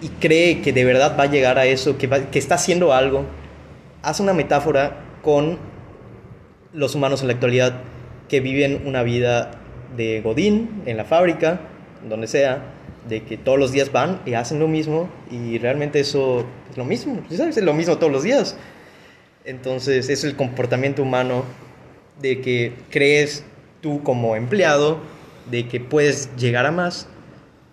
y cree que de verdad va a llegar a eso, que, está haciendo algo, hace una metáfora con los humanos en la actualidad que viven una vida de godín en la fábrica, donde sea, de que todos los días van y hacen lo mismo y realmente eso es lo mismo, ¿sabes? Es lo mismo todos los días. Entonces, es el comportamiento humano de que crees tú como empleado de que puedes llegar a más,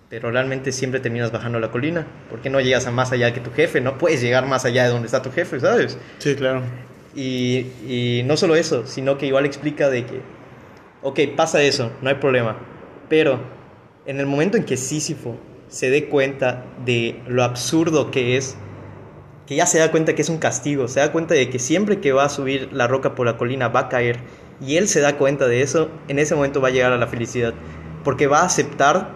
pero realmente siempre terminas bajando la colina, porque no llegas a más allá que tu jefe, no puedes llegar más allá de donde está tu jefe, ¿sabes? Sí, claro. Y, y no solo eso, sino que igual explica de que, ok, pasa eso, no hay problema, pero en el momento en que Sísifo se dé cuenta de lo absurdo que es, que ya se da cuenta que es un castigo, se da cuenta de que siempre que va a subir la roca por la colina va a caer, y él se da cuenta de eso, en ese momento va a llegar a la felicidad, porque va a aceptar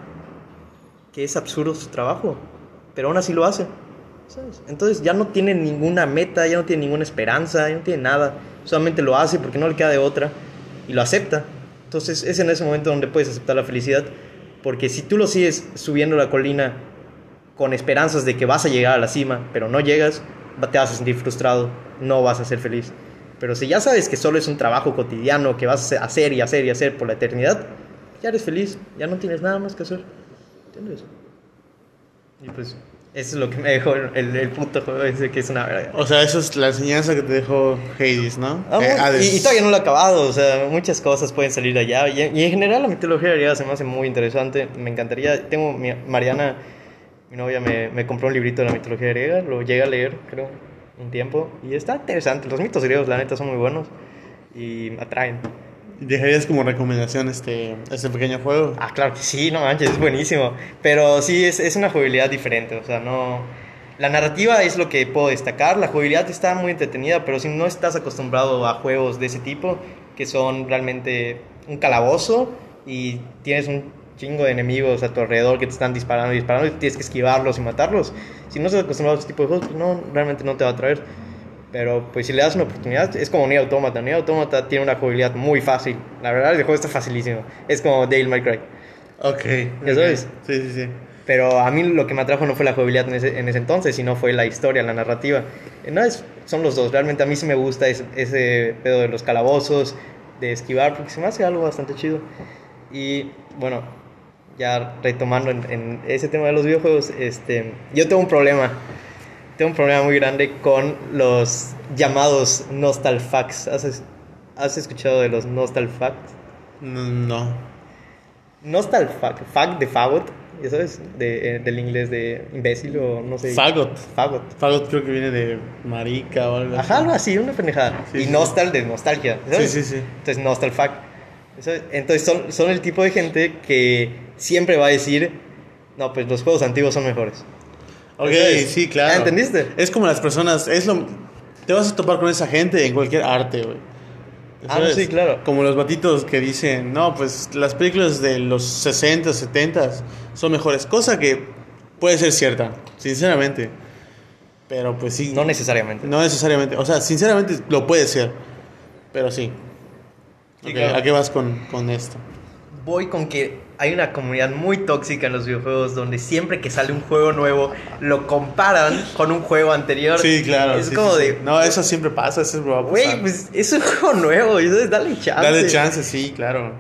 que es absurdo su trabajo, pero aún así lo hace. Entonces ya no tiene ninguna meta, ya no tiene ninguna esperanza, ya no tiene nada. Solamente lo hace porque no le queda de otra y lo acepta. Entonces es en ese momento donde puedes aceptar la felicidad. Porque si tú lo sigues subiendo la colina con esperanzas de que vas a llegar a la cima, pero no llegas, te vas a sentir frustrado, no vas a ser feliz. Pero si ya sabes que solo es un trabajo cotidiano que vas a hacer y hacer y hacer por la eternidad, ya eres feliz, ya no tienes nada más que hacer. ¿Entiendes? Y pues, eso es lo que me dejó el, el, puto juego ese que es una. O sea, esa es la enseñanza que te dejó Hades, ¿no? Ah, Eh, bueno, y, y todavía no lo he acabado, o sea, muchas cosas pueden salir de allá. Y, y en general la mitología griega se me hace muy interesante. Me encantaría. Tengo mi, Mariana, mi novia, me, me compró un librito de la mitología griega, lo llegué a leer, creo, un tiempo. Y está interesante. Los mitos griegos, la neta, son muy buenos y atraen. ¿Dejarías como recomendación este, este pequeño juego? Ah, claro que sí, no manches, es buenísimo. Pero sí, es, es una jugabilidad diferente, o sea, no... La narrativa es lo que puedo destacar, la jugabilidad está muy entretenida, pero si no estás acostumbrado a juegos de ese tipo, que son realmente un calabozo y tienes un chingo de enemigos a tu alrededor que te están disparando y disparando y tienes que esquivarlos y matarlos, si no estás acostumbrado a ese tipo de juegos, pues no, realmente no te va a atraer. Pero pues si le das una oportunidad, es como Nier Automata. Nier Automata tiene una jugabilidad muy fácil. La verdad, el juego está facilísimo. Es como Devil May Cry. Ok. ¿Ya ok. sabes? Sí, sí, sí. Pero a mí lo que me atrajo no fue la jugabilidad en ese, en ese entonces, sino fue la historia, la narrativa. Eh, No es, son los dos. Realmente a mí sí me gusta ese, ese pedo de los calabozos, de esquivar, porque se me hace algo bastante chido. Y bueno, ya retomando en, en ese tema de los videojuegos, este, yo tengo un problema. Tengo un problema muy grande con los llamados nostalfacts. ¿Has, has escuchado de los nostalfacts? No. no. Nostalfact, fact de fagot, ya sabes, de, eh, del inglés de imbécil o no sé. Fagot. Fagot. Fagot creo que viene de marica o algo Ajá, algo así, una pendejada. Sí, y sí. nostal de nostalgia, Sí, ¿sabes? sí, sí. Entonces, nostalfact. Entonces, son, son el tipo de gente que siempre va a decir, no, pues los juegos antiguos son mejores. Ok, ¿Sabes? sí, claro. ¿entendiste? Es como las personas, es lo... Te vas a topar con esa gente en cualquier arte, güey. Ah, no, sí, claro. Como los batitos que dicen, no, pues las películas de los 60, 70 son mejores. Cosa que puede ser cierta, sinceramente. Pero pues sí. No necesariamente. No necesariamente. O sea, sinceramente lo puede ser. Pero sí. Claro. ¿A qué vas con, con esto? Voy con que hay una comunidad muy tóxica en los videojuegos donde siempre que sale un juego nuevo lo comparan con un juego anterior. Sí, claro. Es sí, como sí, sí. de. No, eso siempre pasa. Eso pasar. Güey, pues es un juego nuevo, entonces dale chance. Dale chance, sí, claro.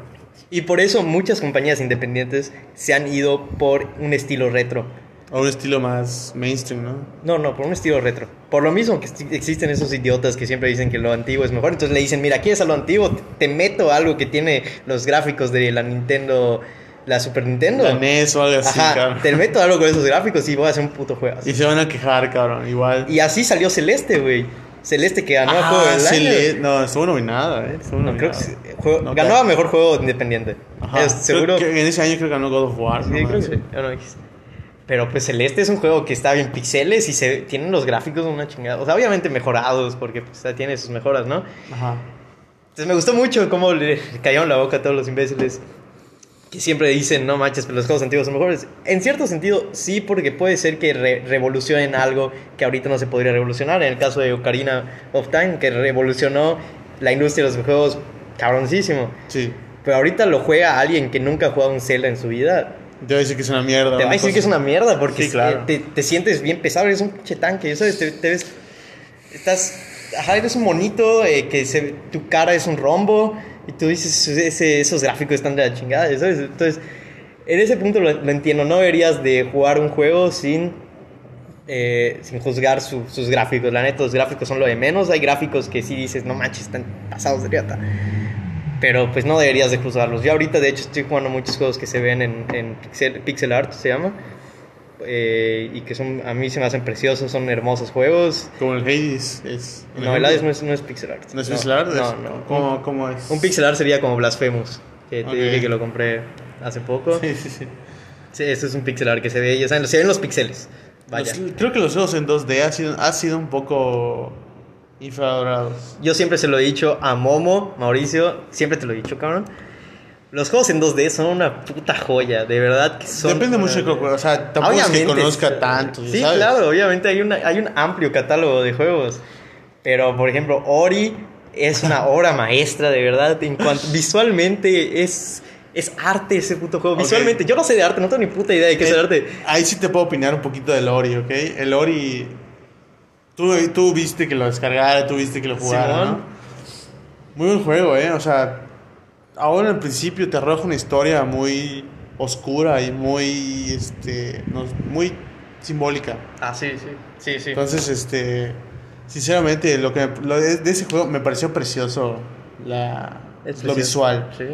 Y por eso muchas compañías independientes se han ido por un estilo retro. O un estilo más mainstream, ¿no? No, no, por un estilo retro. Por lo mismo que existen esos idiotas que siempre dicen que lo antiguo es mejor. Entonces le dicen, mira, ¿quieres a lo antiguo? Te- meto algo que tiene los gráficos de la Nintendo, la Super Nintendo. La NES o algo así, Ajá, cabrón. te meto algo con esos gráficos y voy a hacer un puto juego. Y se van a quejar, cabrón, igual. Y así salió Celeste, güey. Celeste que ganó el Ah, juego del año. No, estuvo nominada, ¿eh? Estuvo No, creo nominada. que sí. Juego- No, ganó claro. a mejor juego independiente. Ajá. Es seguro. Que en ese año creo que ganó God of War. Sí, ¿no? creo que sí. Pero pues Celeste es un juego que está bien pixeles y se tienen los gráficos de una chingada. O sea, obviamente mejorados porque pues, tiene sus mejoras, ¿no? Ajá. Entonces me gustó mucho cómo le cayeron la boca a todos los imbéciles que siempre dicen, no manches, pero los juegos antiguos son mejores. En cierto sentido, sí, porque puede ser que re- revolucionen algo que ahorita no se podría revolucionar. En el caso de Ocarina of Time, que revolucionó la industria de los juegos cabroncísimo. Sí. Pero ahorita lo juega alguien que nunca ha jugado un Zelda en su vida. Te voy a decir que es una mierda. Te va a decir que es una mierda porque Sí, claro. te, te sientes bien pesado, eres un pinche tanque, ¿sabes? Te, te ves. Estás. Ajá, eres un monito, eh, que se, tu cara es un rombo y tú dices, ese- esos gráficos están de la chingada, ¿sabes? Entonces, en ese punto lo, lo entiendo, no deberías de jugar un juego sin. eh, sin juzgar su- sus gráficos. La neta, los gráficos son lo de menos. Hay gráficos que sí dices, no manches, están pasados de riata. Pero pues no deberías de juzgarlos. Yo ahorita de hecho estoy jugando muchos juegos que se ven en, en pixel, pixel art, se llama. eh, y que son, a mí se me hacen preciosos, son hermosos juegos. Como el Hades. Es, No, el Hades no es, no es pixel art. ¿No es pixel art? No, no. ¿Cómo, cómo es? Un pixel art sería como Blasphemous, que te dije que lo compré hace poco. Sí, sí, sí. Sí, eso es un pixel art que se ve, ya saben, se ven los píxeles. Vaya. Los- creo que los juegos en 2D ha sido, ha sido un poco infravalorados. Yo siempre se lo he dicho a Momo, Mauricio, siempre te lo he dicho, cabrón. Los juegos en 2D son una puta joya, de verdad que son. Depende mucho de o sea, tampoco es que conozca tanto, Sí, ¿sabes? claro, obviamente hay, una, hay un amplio catálogo de juegos. Pero, por ejemplo, Ori es una obra maestra, de verdad. En cuanto, visualmente es, es arte ese puto juego. Visualmente, yo no sé de arte, no tengo ni puta idea de qué es el arte. Ahí sí te puedo opinar un poquito del Ori, ¿ok? El Ori. Tú, tú viste que lo descargara, tú viste que lo jugara. Muy buen juego, ¿eh? O sea, ahora al principio te arroja una historia muy oscura y muy. Este. no, muy simbólica. Ah, sí, sí. Sí, sí. Entonces, este. Sinceramente, lo que lo de, de ese juego me pareció precioso. La, Es lo precioso. visual. Sí, sí.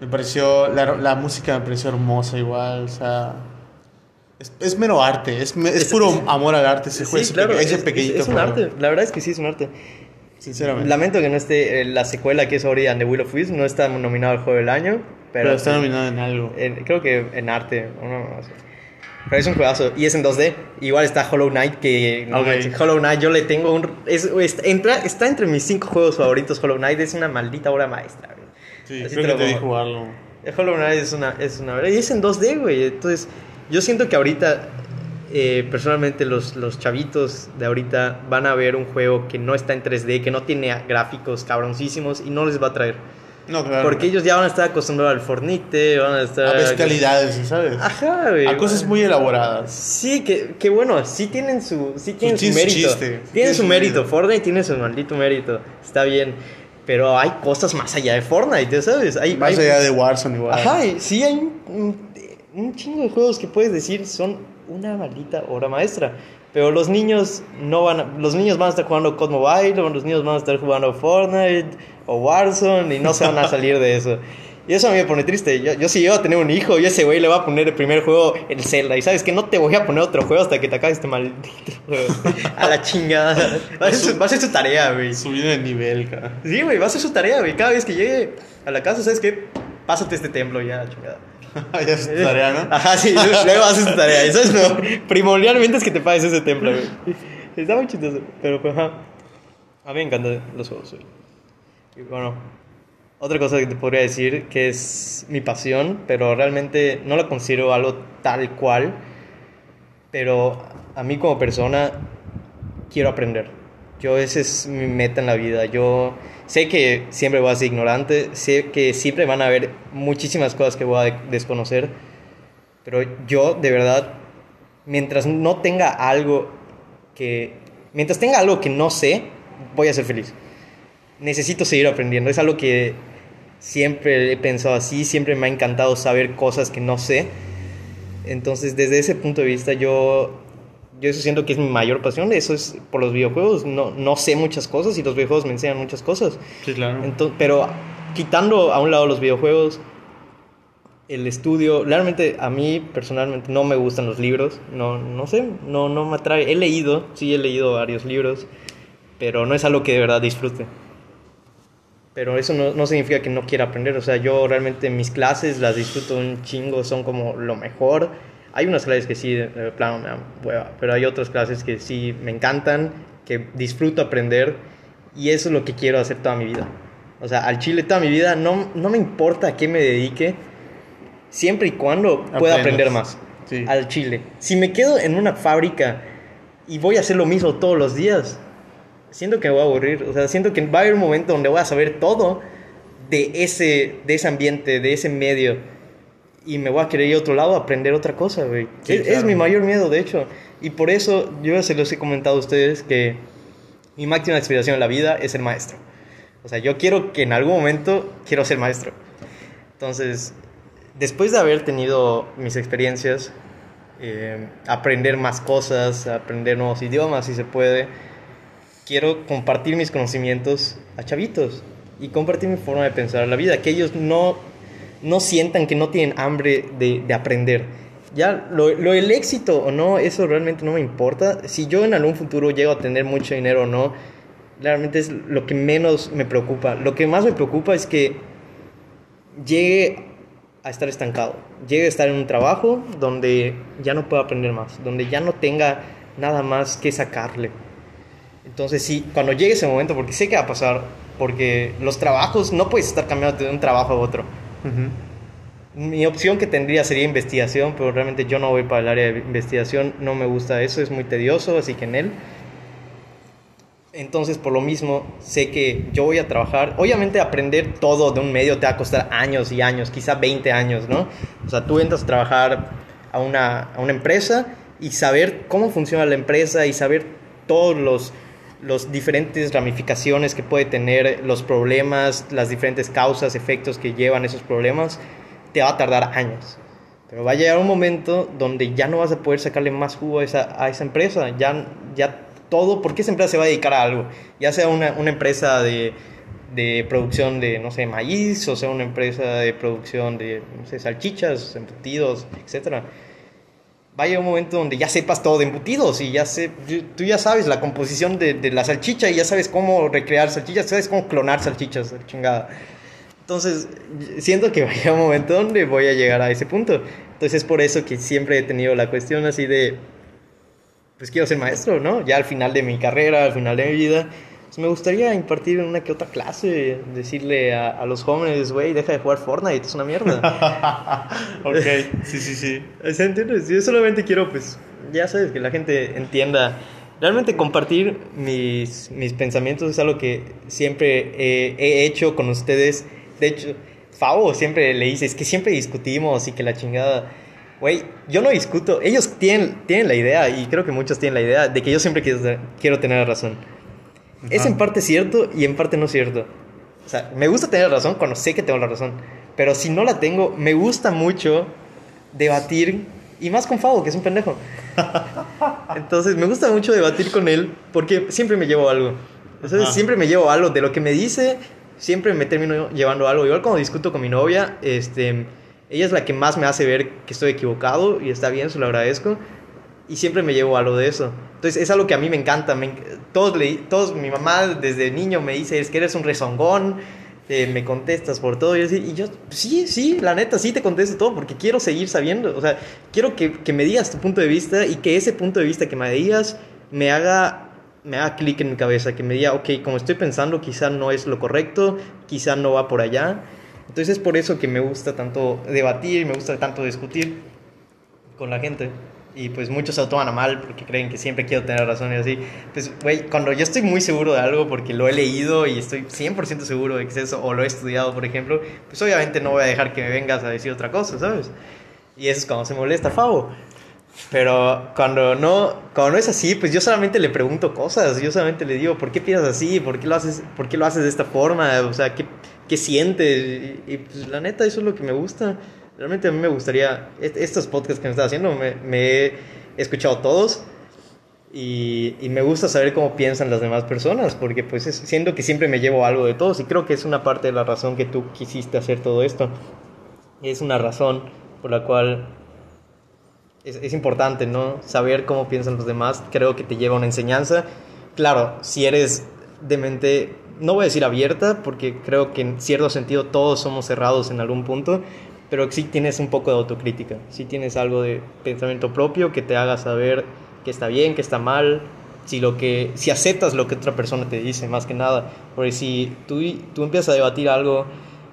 Me pareció, la, la música me pareció hermosa igual, o sea, es, es mero arte, es, es Es- puro amor al arte ese, juego, Sí, ese, claro, ese es, pequeñito es- un arte. La verdad es que sí es un arte. sinceramente. Lamento que no esté eh, la secuela que es Ori and the Will of Wisp, no está nominado al juego del año. Pero, pero está nominado en algo. en- creo que en arte, no, no sé. Pero es un juegazo y es en 2D. Igual está Hollow Knight que no Ok. manches, Hollow Knight yo le tengo un es, es- entra- está entre mis cinco juegos favoritos. Hollow Knight es una maldita obra maestra. güey. Sí, Así creo te que lo te vi pongo. jugarlo. Hollow Knight es una, es una... Y es en 2D, güey. Entonces, yo siento que ahorita, eh, personalmente, los, los chavitos de ahorita van a ver un juego que no está en 3D, que no tiene gráficos cabroncísimos y no les va a traer. No, claro. Porque ellos ya van a estar acostumbrados al Fornite, van a estar... a bestialidades, ¿sabes? Ajá, güey. a cosas muy elaboradas. Sí, que, que bueno, sí tienen su, sí tienen su, mérito. chiste, tienen tiene su su mérito. mérito. Fortnite tiene su maldito mérito. Está bien. Pero hay cosas más allá de Fortnite, sabes. Hay, Más hay- allá de Warzone igual. Ajá, sí hay un, un- chingo de juegos que puedes decir son una maldita obra maestra. Pero los niños no van a- los niños van a estar jugando COD Mobile, o los niños van a estar jugando Fortnite o Warzone y no se van a salir de eso. Y eso a mí me pone triste. Yo, yo si llego a tener un hijo, yo ese güey le voy a poner el primer juego el Zelda. Y sabes que no te voy a poner otro juego hasta que te acabes este maldito juego. A la chingada. Va a ser su, va a ser su tarea, güey. Subir de nivel, cara. Sí, güey, va a ser su tarea, güey. Cada vez que llegue a la casa, ¿sabes qué? Pásate este templo ya, chingada. ya es tu tarea, ¿no? Ajá, sí, luego haces tu tarea. Eso es lo primordialmente es que te pagues ese templo, güey. Está muy chistoso, pero pues, ajá. A mí me encantan los juegos, güey. Y bueno, otra cosa que te podría decir que es mi pasión, pero realmente no la considero algo tal cual. Pero a mí como persona quiero aprender. Yo esa es mi meta en la vida. Yo sé que siempre voy a ser ignorante, sé que siempre van a haber muchísimas cosas que voy a desconocer, pero yo de verdad, mientras no tenga algo que, mientras tenga algo que no sé, voy a ser feliz. Necesito seguir aprendiendo. Es algo que siempre he pensado así, siempre me ha encantado saber cosas que no sé. Entonces, desde ese punto de vista, yo, yo eso siento que es mi mayor pasión. Eso es por los videojuegos. No, no sé muchas cosas y los videojuegos me enseñan muchas cosas. Sí, claro. Entonces, pero quitando a un lado los videojuegos, el estudio, realmente a mí personalmente no me gustan los libros. No, no sé, no, no me atrae. He leído, sí he leído varios libros, pero no es algo que de verdad disfrute pero eso no, no, significa que no quiera aprender. O sea, yo realmente mis clases las disfruto un chingo, son como lo mejor. Hay unas clases que sí, de, plano me dan hueva, pero hay otras clases que sí me encantan, que disfruto aprender y eso es lo que quiero hacer toda mi vida. O sea, al chile toda mi vida no, no me importa a qué me dedique, siempre y cuando pueda aprender más. Sí. Al chile. Si me quedo en una fábrica y voy a hacer lo mismo todos los días, siento que me voy a aburrir. O sea, siento que va a haber un momento donde voy a saber todo de ese, de ese ambiente, de ese medio. Y me voy a querer ir a otro lado a aprender otra cosa, güey. es, mi mayor miedo, de hecho. Y por eso yo se los he comentado a ustedes que mi máxima aspiración en la vida es ser maestro. O sea, yo quiero que en algún momento quiero ser maestro. Entonces, después de haber tenido mis experiencias, eh, aprender más cosas, aprender nuevos idiomas si se puede, quiero compartir mis conocimientos a chavitos y compartir mi forma de pensar la vida, que ellos no, no sientan que no tienen hambre de, de aprender. Ya, lo, lo, el éxito o no, eso realmente no me importa. Si yo en algún futuro llego a tener mucho dinero o no, realmente es lo que menos me preocupa. Lo que más me preocupa es que llegue a estar estancado, llegue a estar en un trabajo donde ya no pueda aprender más, donde ya no tenga nada más que sacarle. Entonces, sí, cuando llegue ese momento, porque sé que va a pasar, porque los trabajos, no puedes estar cambiando de un trabajo a otro. Mi opción que tendría sería investigación, pero realmente yo no voy para el área de investigación, no me gusta eso, es muy tedioso, así que en él. Entonces, por lo mismo, sé que yo voy a trabajar. Obviamente, aprender todo de un medio te va a costar años y años, quizá 20 años, ¿no? O sea, tú entras a trabajar a una, a una empresa y saber cómo funciona la empresa y saber todos los las diferentes ramificaciones que puede tener, los problemas, las diferentes causas, efectos que llevan esos problemas, te va a tardar años. Pero va a llegar un momento donde ya no vas a poder sacarle más jugo a esa, a esa empresa. Ya, ya todo, porque esa empresa se va a dedicar a algo. Ya sea una, una empresa de, de, producción de, no sé, maíz, o sea una empresa de producción de, no sé, salchichas, embutidos, etcétera vaya un momento donde ya sepas todo de embutidos y ya sé, tú ya sabes la composición de, de, la salchicha y ya sabes cómo recrear salchichas, sabes cómo clonar salchichas, chingada. Entonces, siento que vaya un momento donde voy a llegar a ese punto. Entonces es por eso que siempre he tenido la cuestión así de, pues quiero ser maestro, ¿no? Ya al final de mi carrera, al final de mi vida, me gustaría impartir una que otra clase, decirle a, los jóvenes, güey, deja de jugar Fortnite, es una mierda. ok, sí, sí, sí. ¿Entiendes? Yo solamente quiero, pues, ya sabes, que la gente entienda. Realmente compartir mis, mis pensamientos es algo que siempre he hecho con ustedes. De hecho, Favo siempre le dice, es que siempre discutimos y que la chingada... Güey, yo no discuto. Ellos tienen, tienen la idea, y creo que muchos tienen la idea, de que yo siempre quiero, quiero tener razón. Es en parte cierto y en parte no cierto. O sea, me gusta tener razón cuando sé que tengo la razón. Pero si no la tengo, me gusta mucho debatir. Y más con Fabo, que es un pendejo. Entonces, me gusta mucho debatir con él porque siempre me llevo algo. Entonces, siempre me llevo algo. De lo que me dice, siempre me termino llevando algo. Igual cuando discuto con mi novia, este, ella es la que más me hace ver que estoy equivocado y está bien, se lo agradezco y siempre me llevo algo de eso. Entonces es algo que a mí me encanta. Me, todos, le, todos, mi mamá desde niño me dice, es que eres un rezongón, eh, me contestas por todo. Y yo, y yo, sí, sí, la neta, sí te contesto todo porque quiero seguir sabiendo. O sea, quiero que, que me digas tu punto de vista y que ese punto de vista que me digas me haga me haga clic en mi cabeza, que me diga, ok, como estoy pensando, quizá no es lo correcto, quizá no va por allá. Entonces es por eso que me gusta tanto debatir, me gusta tanto discutir con la gente. Y pues muchos se lo toman a mal porque creen que siempre quiero tener razón y así. Pues, güey, cuando yo estoy muy seguro de algo porque lo he leído y estoy 100% seguro de que es eso, o lo he estudiado, por ejemplo, pues obviamente no voy a dejar que me vengas a decir otra cosa, ¿sabes? Y eso es cuando se molesta Favo. Pero cuando no, cuando no es así, pues yo solamente le pregunto cosas, yo solamente le digo, ¿por qué piensas así? ¿Por qué lo haces, por qué lo haces de esta forma? O sea, ¿qué, qué sientes? Y, pues la neta, eso es lo que me gusta. Realmente a mí me gustaría, estos podcasts que me estás haciendo, me, me he escuchado todos y, y, me gusta saber cómo piensan las demás personas, porque pues siento que siempre me llevo algo de todos y creo que es una parte de la razón que tú quisiste hacer todo esto. Es una razón por la cual es, es, importante, ¿no? Saber cómo piensan los demás, creo que te lleva una enseñanza. Claro, si eres de mente, no voy a decir abierta, porque creo que en cierto sentido todos somos cerrados en algún punto, pero sí tienes un poco de autocrítica, sí tienes algo de pensamiento propio que te haga saber que está bien, que está mal, si, lo que, si aceptas lo que otra persona te dice, más que nada. Porque si tú, tú empiezas a debatir algo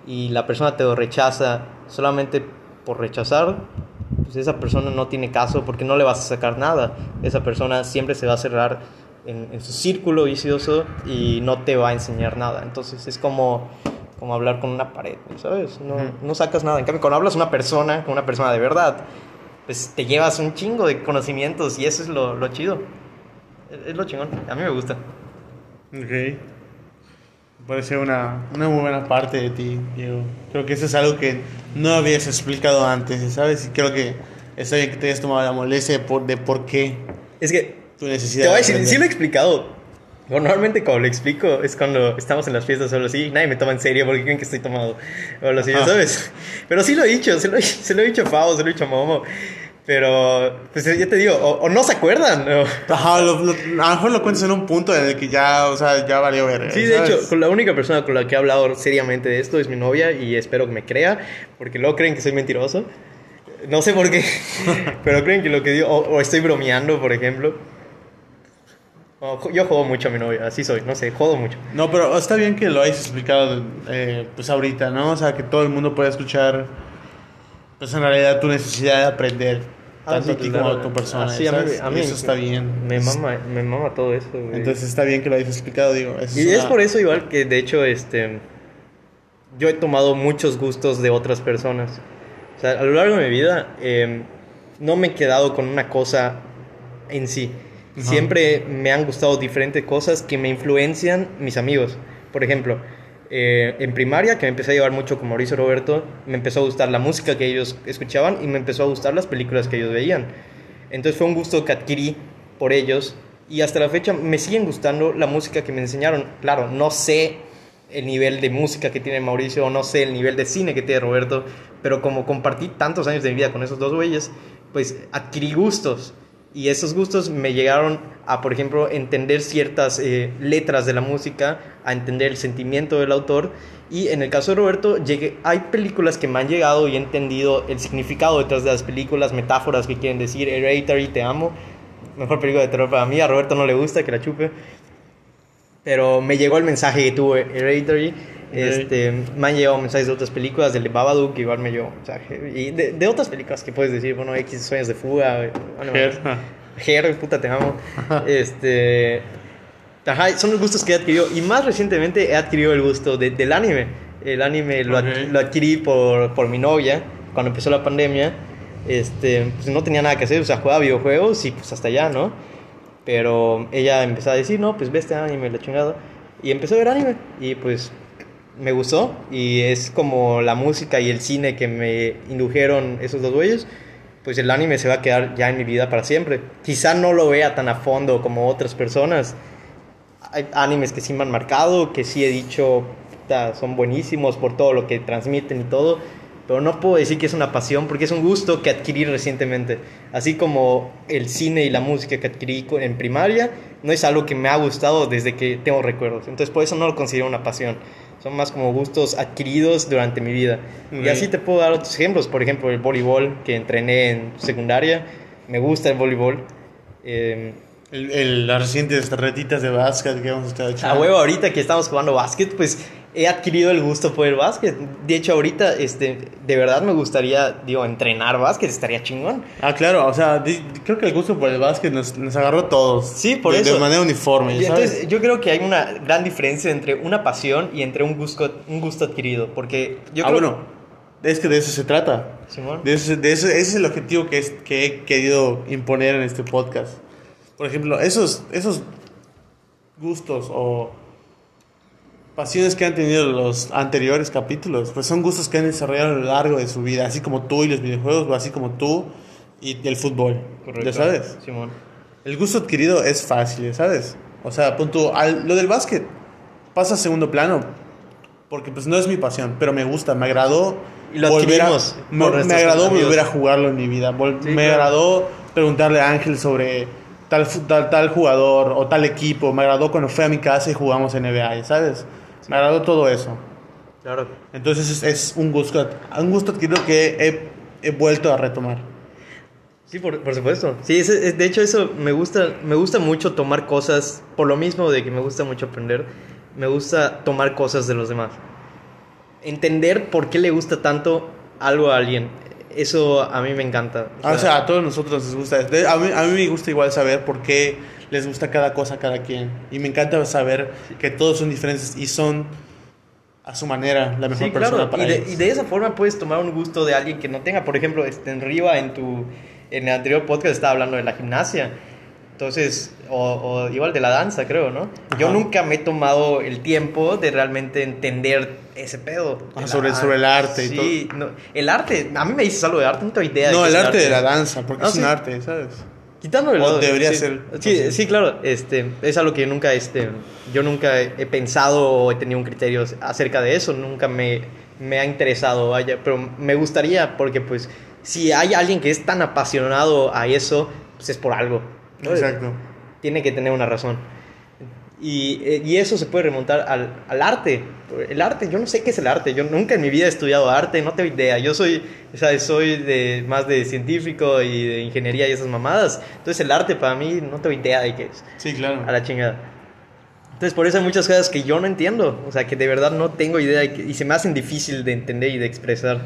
y la persona te lo rechaza solamente por rechazar, pues esa persona no tiene caso porque no le vas a sacar nada. Esa persona siempre se va a cerrar en, en su círculo vicioso y no te va a enseñar nada. Entonces es como como hablar con una pared, ¿sabes? No, no sacas nada. En cambio, cuando hablas una persona, con una persona de verdad, pues te llevas un chingo de conocimientos y eso es lo, lo chido. Es, lo chingón. A mí me gusta. Ok. Parece una, una muy buena parte de ti, Diego. Creo que eso es algo que no habías explicado antes, ¿sabes? Y creo que está bien que te hayas tomado la molestia de por, de por qué. Es que. Tu necesidad. Te voy a decir, sí lo he explicado normalmente cuando lo explico es cuando estamos en las fiestas solo así, nadie me toma en serio porque creen que estoy tomado. O lo así, ¿sabes? Pero sí lo he dicho, se lo, se lo he dicho a Fao, se lo he dicho a Momo. Pero, pues ya te digo, o, no se acuerdan. O... Ajá, lo, a lo mejor lo cuentas en un punto en el que ya, o sea, ya valió ver. Sí, de hecho, con la única persona con la que he hablado seriamente de esto es mi novia y espero que me crea, porque luego creen que soy mentiroso. No sé por qué, pero creen que lo que digo, o estoy bromeando, por ejemplo yo juego mucho a mi novia, así soy, no sé, juego mucho. No, pero está bien que lo hayas explicado eh, pues ahorita, ¿no? O sea, que todo el mundo pueda escuchar, pues en realidad tu necesidad de aprender, ah, tanto a ti como a tu persona. Sí, a mí, eso está bien. Me mama, me mama todo eso. Entonces está bien que lo hayas explicado, digo. y es por eso igual que de hecho, este, yo he tomado muchos gustos de otras personas. O sea, a lo largo de mi vida em, no me he quedado con una cosa en sí Siempre me han gustado diferentes cosas que me influencian mis amigos. Por ejemplo, eh, en primaria, que me empecé a llevar mucho con Mauricio Roberto, me empezó a gustar la música que ellos escuchaban y me empezó a gustar las películas que ellos veían. Entonces fue un gusto que adquirí por ellos y hasta la fecha me siguen gustando la música que me enseñaron. Claro, no sé el nivel de música que tiene Mauricio o no sé el nivel de cine que tiene Roberto, pero como compartí tantos años de mi vida con esos dos güeyes, pues adquirí gustos y esos gustos me llegaron a, por ejemplo, entender ciertas eh, letras de la música, a entender el sentimiento del autor. Y en el caso de Roberto, llegué, hay películas que me han llegado y he entendido el significado detrás de las películas, metáforas que quieren decir, Hereditary, te amo, mejor película de terror para mí, a Roberto no le gusta que la chupe. Pero me llegó el mensaje que tuvo Hereditary este, me han llegado mensajes de otras películas, del de Babadook, igual me llegó mensaje. Y de, de, otras películas que puedes decir, bueno, X Sueños de Fuga. Bueno, puta, te amo. este. Ajá, son los gustos que he adquirido. Y más recientemente he adquirido el gusto de, del anime. El anime lo, lo adquirí por, por mi novia cuando empezó la pandemia. Este, pues no tenía nada que hacer, o sea, jugaba videojuegos y pues hasta allá, ¿no? Pero ella empezó a decir, no, pues ve este anime, la chingada. Y empezó a ver anime. Y pues me gustó y es como la música y el cine que me indujeron esos dos güeyes, pues el anime se va a quedar ya en mi vida para siempre. Quizá no lo vea tan a fondo como otras personas. Hay animes que sí me han marcado, que sí he dicho son buenísimos por todo lo que transmiten y todo, pero no puedo decir que es una pasión porque es un gusto que adquirí recientemente. Así como el cine y la música que adquirí en primaria, no es algo que me ha gustado desde que tengo recuerdos. Entonces por eso no lo considero una pasión son más como gustos adquiridos durante mi vida. Y así te puedo dar otros ejemplos, por ejemplo, el voleibol que entrené en secundaria, me gusta el voleibol. Eh, el, las recientes retitas de básquet que hemos estado echando. A huevo, ahorita que estamos jugando básquet, pues he adquirido el gusto por el básquet. De hecho, ahorita, este, de verdad me gustaría, digo, entrenar básquet, estaría chingón. Ah, claro, o sea, di- creo que el gusto por el básquet nos, nos agarró a todos. Sí, por de, eso. De manera uniforme. Entonces, yo creo que hay una gran diferencia entre una pasión y entre un gusto, un gusto adquirido. Porque yo ah, creo bueno, es que de eso se trata. Simón. De eso, de eso- ese es el objetivo que, es, que he querido imponer en este podcast. Por ejemplo, esos, esos gustos o pasiones que han tenido los anteriores capítulos, pues son gustos que han desarrollado a lo largo de su vida, así como tú y los videojuegos, o así como tú y el fútbol. Correcto. ¿Ya sabes? Simón. El gusto adquirido es fácil, ¿sabes? O sea, punto, al- lo del básquet pasa a segundo plano, porque pues no es mi pasión, pero me gusta, me agradó. Y lo volver a- me, agradó amigos. volver a jugarlo en mi vida. vol- Sí, me claro. agradó preguntarle a Ángel sobre tal, tal, tal jugador o tal equipo. Me agradó cuando fue a mi casa y jugamos NBA, ¿sabes? Me agradó todo eso. Claro. Entonces es, es un, gusto, un gusto adquirido que he, he vuelto a retomar. Sí, por, por supuesto. Sí, ese- es- de hecho eso me gusta, me gusta mucho tomar cosas, por lo mismo de que me gusta mucho aprender, me gusta tomar cosas de los demás. Entender por qué le gusta tanto algo a alguien. Eso a mí me encanta. Ah, O sea, a todos nosotros nos gusta. A mí, a mí me gusta igual saber por qué les gusta cada cosa a cada quien. Y me encanta saber que todos son diferentes y son a su manera la mejor Sí, persona claro. para Y de, ellos. y de esa forma puedes tomar un gusto de alguien que no tenga. Por ejemplo, este, en Riva, en tu en el anterior podcast estaba hablando de la gimnasia. Entonces, o, o igual de la danza, creo, ¿no? Yo nunca me he tomado el tiempo de realmente entender ese pedo. Ah, sobre- sobre el arte y sí, no, el arte, a mí me dices algo de arte, no tengo idea. de No, el arte de la danza, porque Ah, es un sí. arte, ¿sabes? Quitando el O lado- debería sí, ser Sí, sí, claro. Este, es algo que nunca, este, yo nunca he he pensado o he tenido un criterio acerca de eso. Nunca me, me ha interesado, vaya. Pero me gustaría porque, pues, si hay alguien que es tan apasionado a eso, pues es por algo. ¿no? Exacto. Tiene que tener una razón. Y, eh, y eso se puede remontar al, al arte. El arte, yo no sé qué es el arte. Yo nunca en mi vida he estudiado arte, no tengo idea. Yo soy, sea, soy de, más de científico y de ingeniería y esas mamadas. Entonces el arte para mí no tengo idea de qué es. Sí, claro. A la chingada. Entonces por eso hay muchas cosas que yo no entiendo. O sea, que de verdad no tengo idea y, que- y se me hacen difícil de entender y de expresar.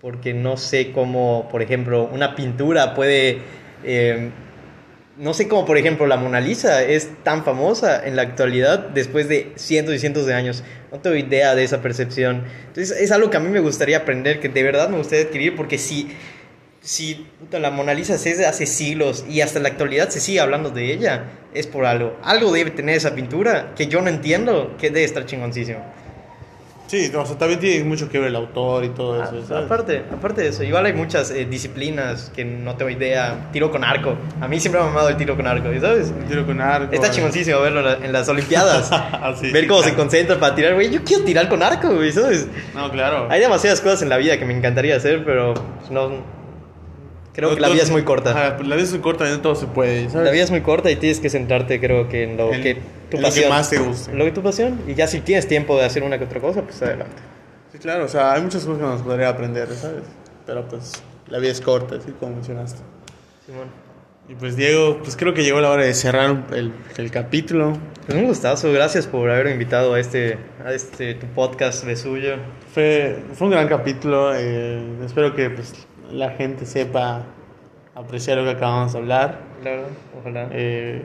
Porque no sé cómo, por ejemplo, una pintura puede... eh, no sé cómo, por ejemplo, la Mona Lisa es tan famosa en la actualidad después de cientos y cientos de años. No tengo idea de esa percepción. Entonces, es algo que a mí me gustaría aprender, que de verdad me gustaría adquirir, porque si, si la Mona Lisa es de hace siglos y hasta la actualidad se sigue hablando de ella, es por algo. Algo debe tener esa pintura que yo no entiendo, que debe estar chingoncísimo. Sí, o sea, también tiene mucho que ver el autor y todo eso, Ah, ¿sabes? aparte, aparte de eso, igual hay muchas eh, disciplinas que no tengo idea. Tiro con arco. A mí siempre me ha mamado el tiro con arco, ¿sabes? Un tiro con arco. Está eh. chingoncísimo verlo en, la- en las Olimpiadas. Ah, sí, Ver cómo se concentra para tirar, güey. Yo quiero tirar con arco, güey, ¿sabes? No, claro. Hay demasiadas cosas en la vida que me encantaría hacer, pero no. Creo No, que la vida es muy corta. La vida es muy corta y no todo se puede, ¿sabes? La vida es muy corta y tienes que centrarte, creo que en lo que tu lo que pasión. más te guste. Lo que tu pasión. Y ya si tienes tiempo de hacer una que otra cosa, pues adelante. Sí, claro, o sea, hay muchas cosas que nos podría aprender, ¿sabes? Pero pues la vida es corta, así como mencionaste. Simón. Y pues Diego, pues creo que llegó la hora de cerrar el, el capítulo. Pues un gustazo, gracias por haberme invitado a este, a este tu podcast de suyo. Fue, fue un gran capítulo, eh, espero que pues, la gente sepa apreciar lo que acabamos de hablar. Claro, ojalá. Eh,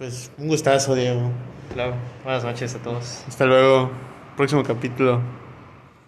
pues un gustazo, Diego. Claro. Buenas noches a todos. Hasta luego, próximo capítulo.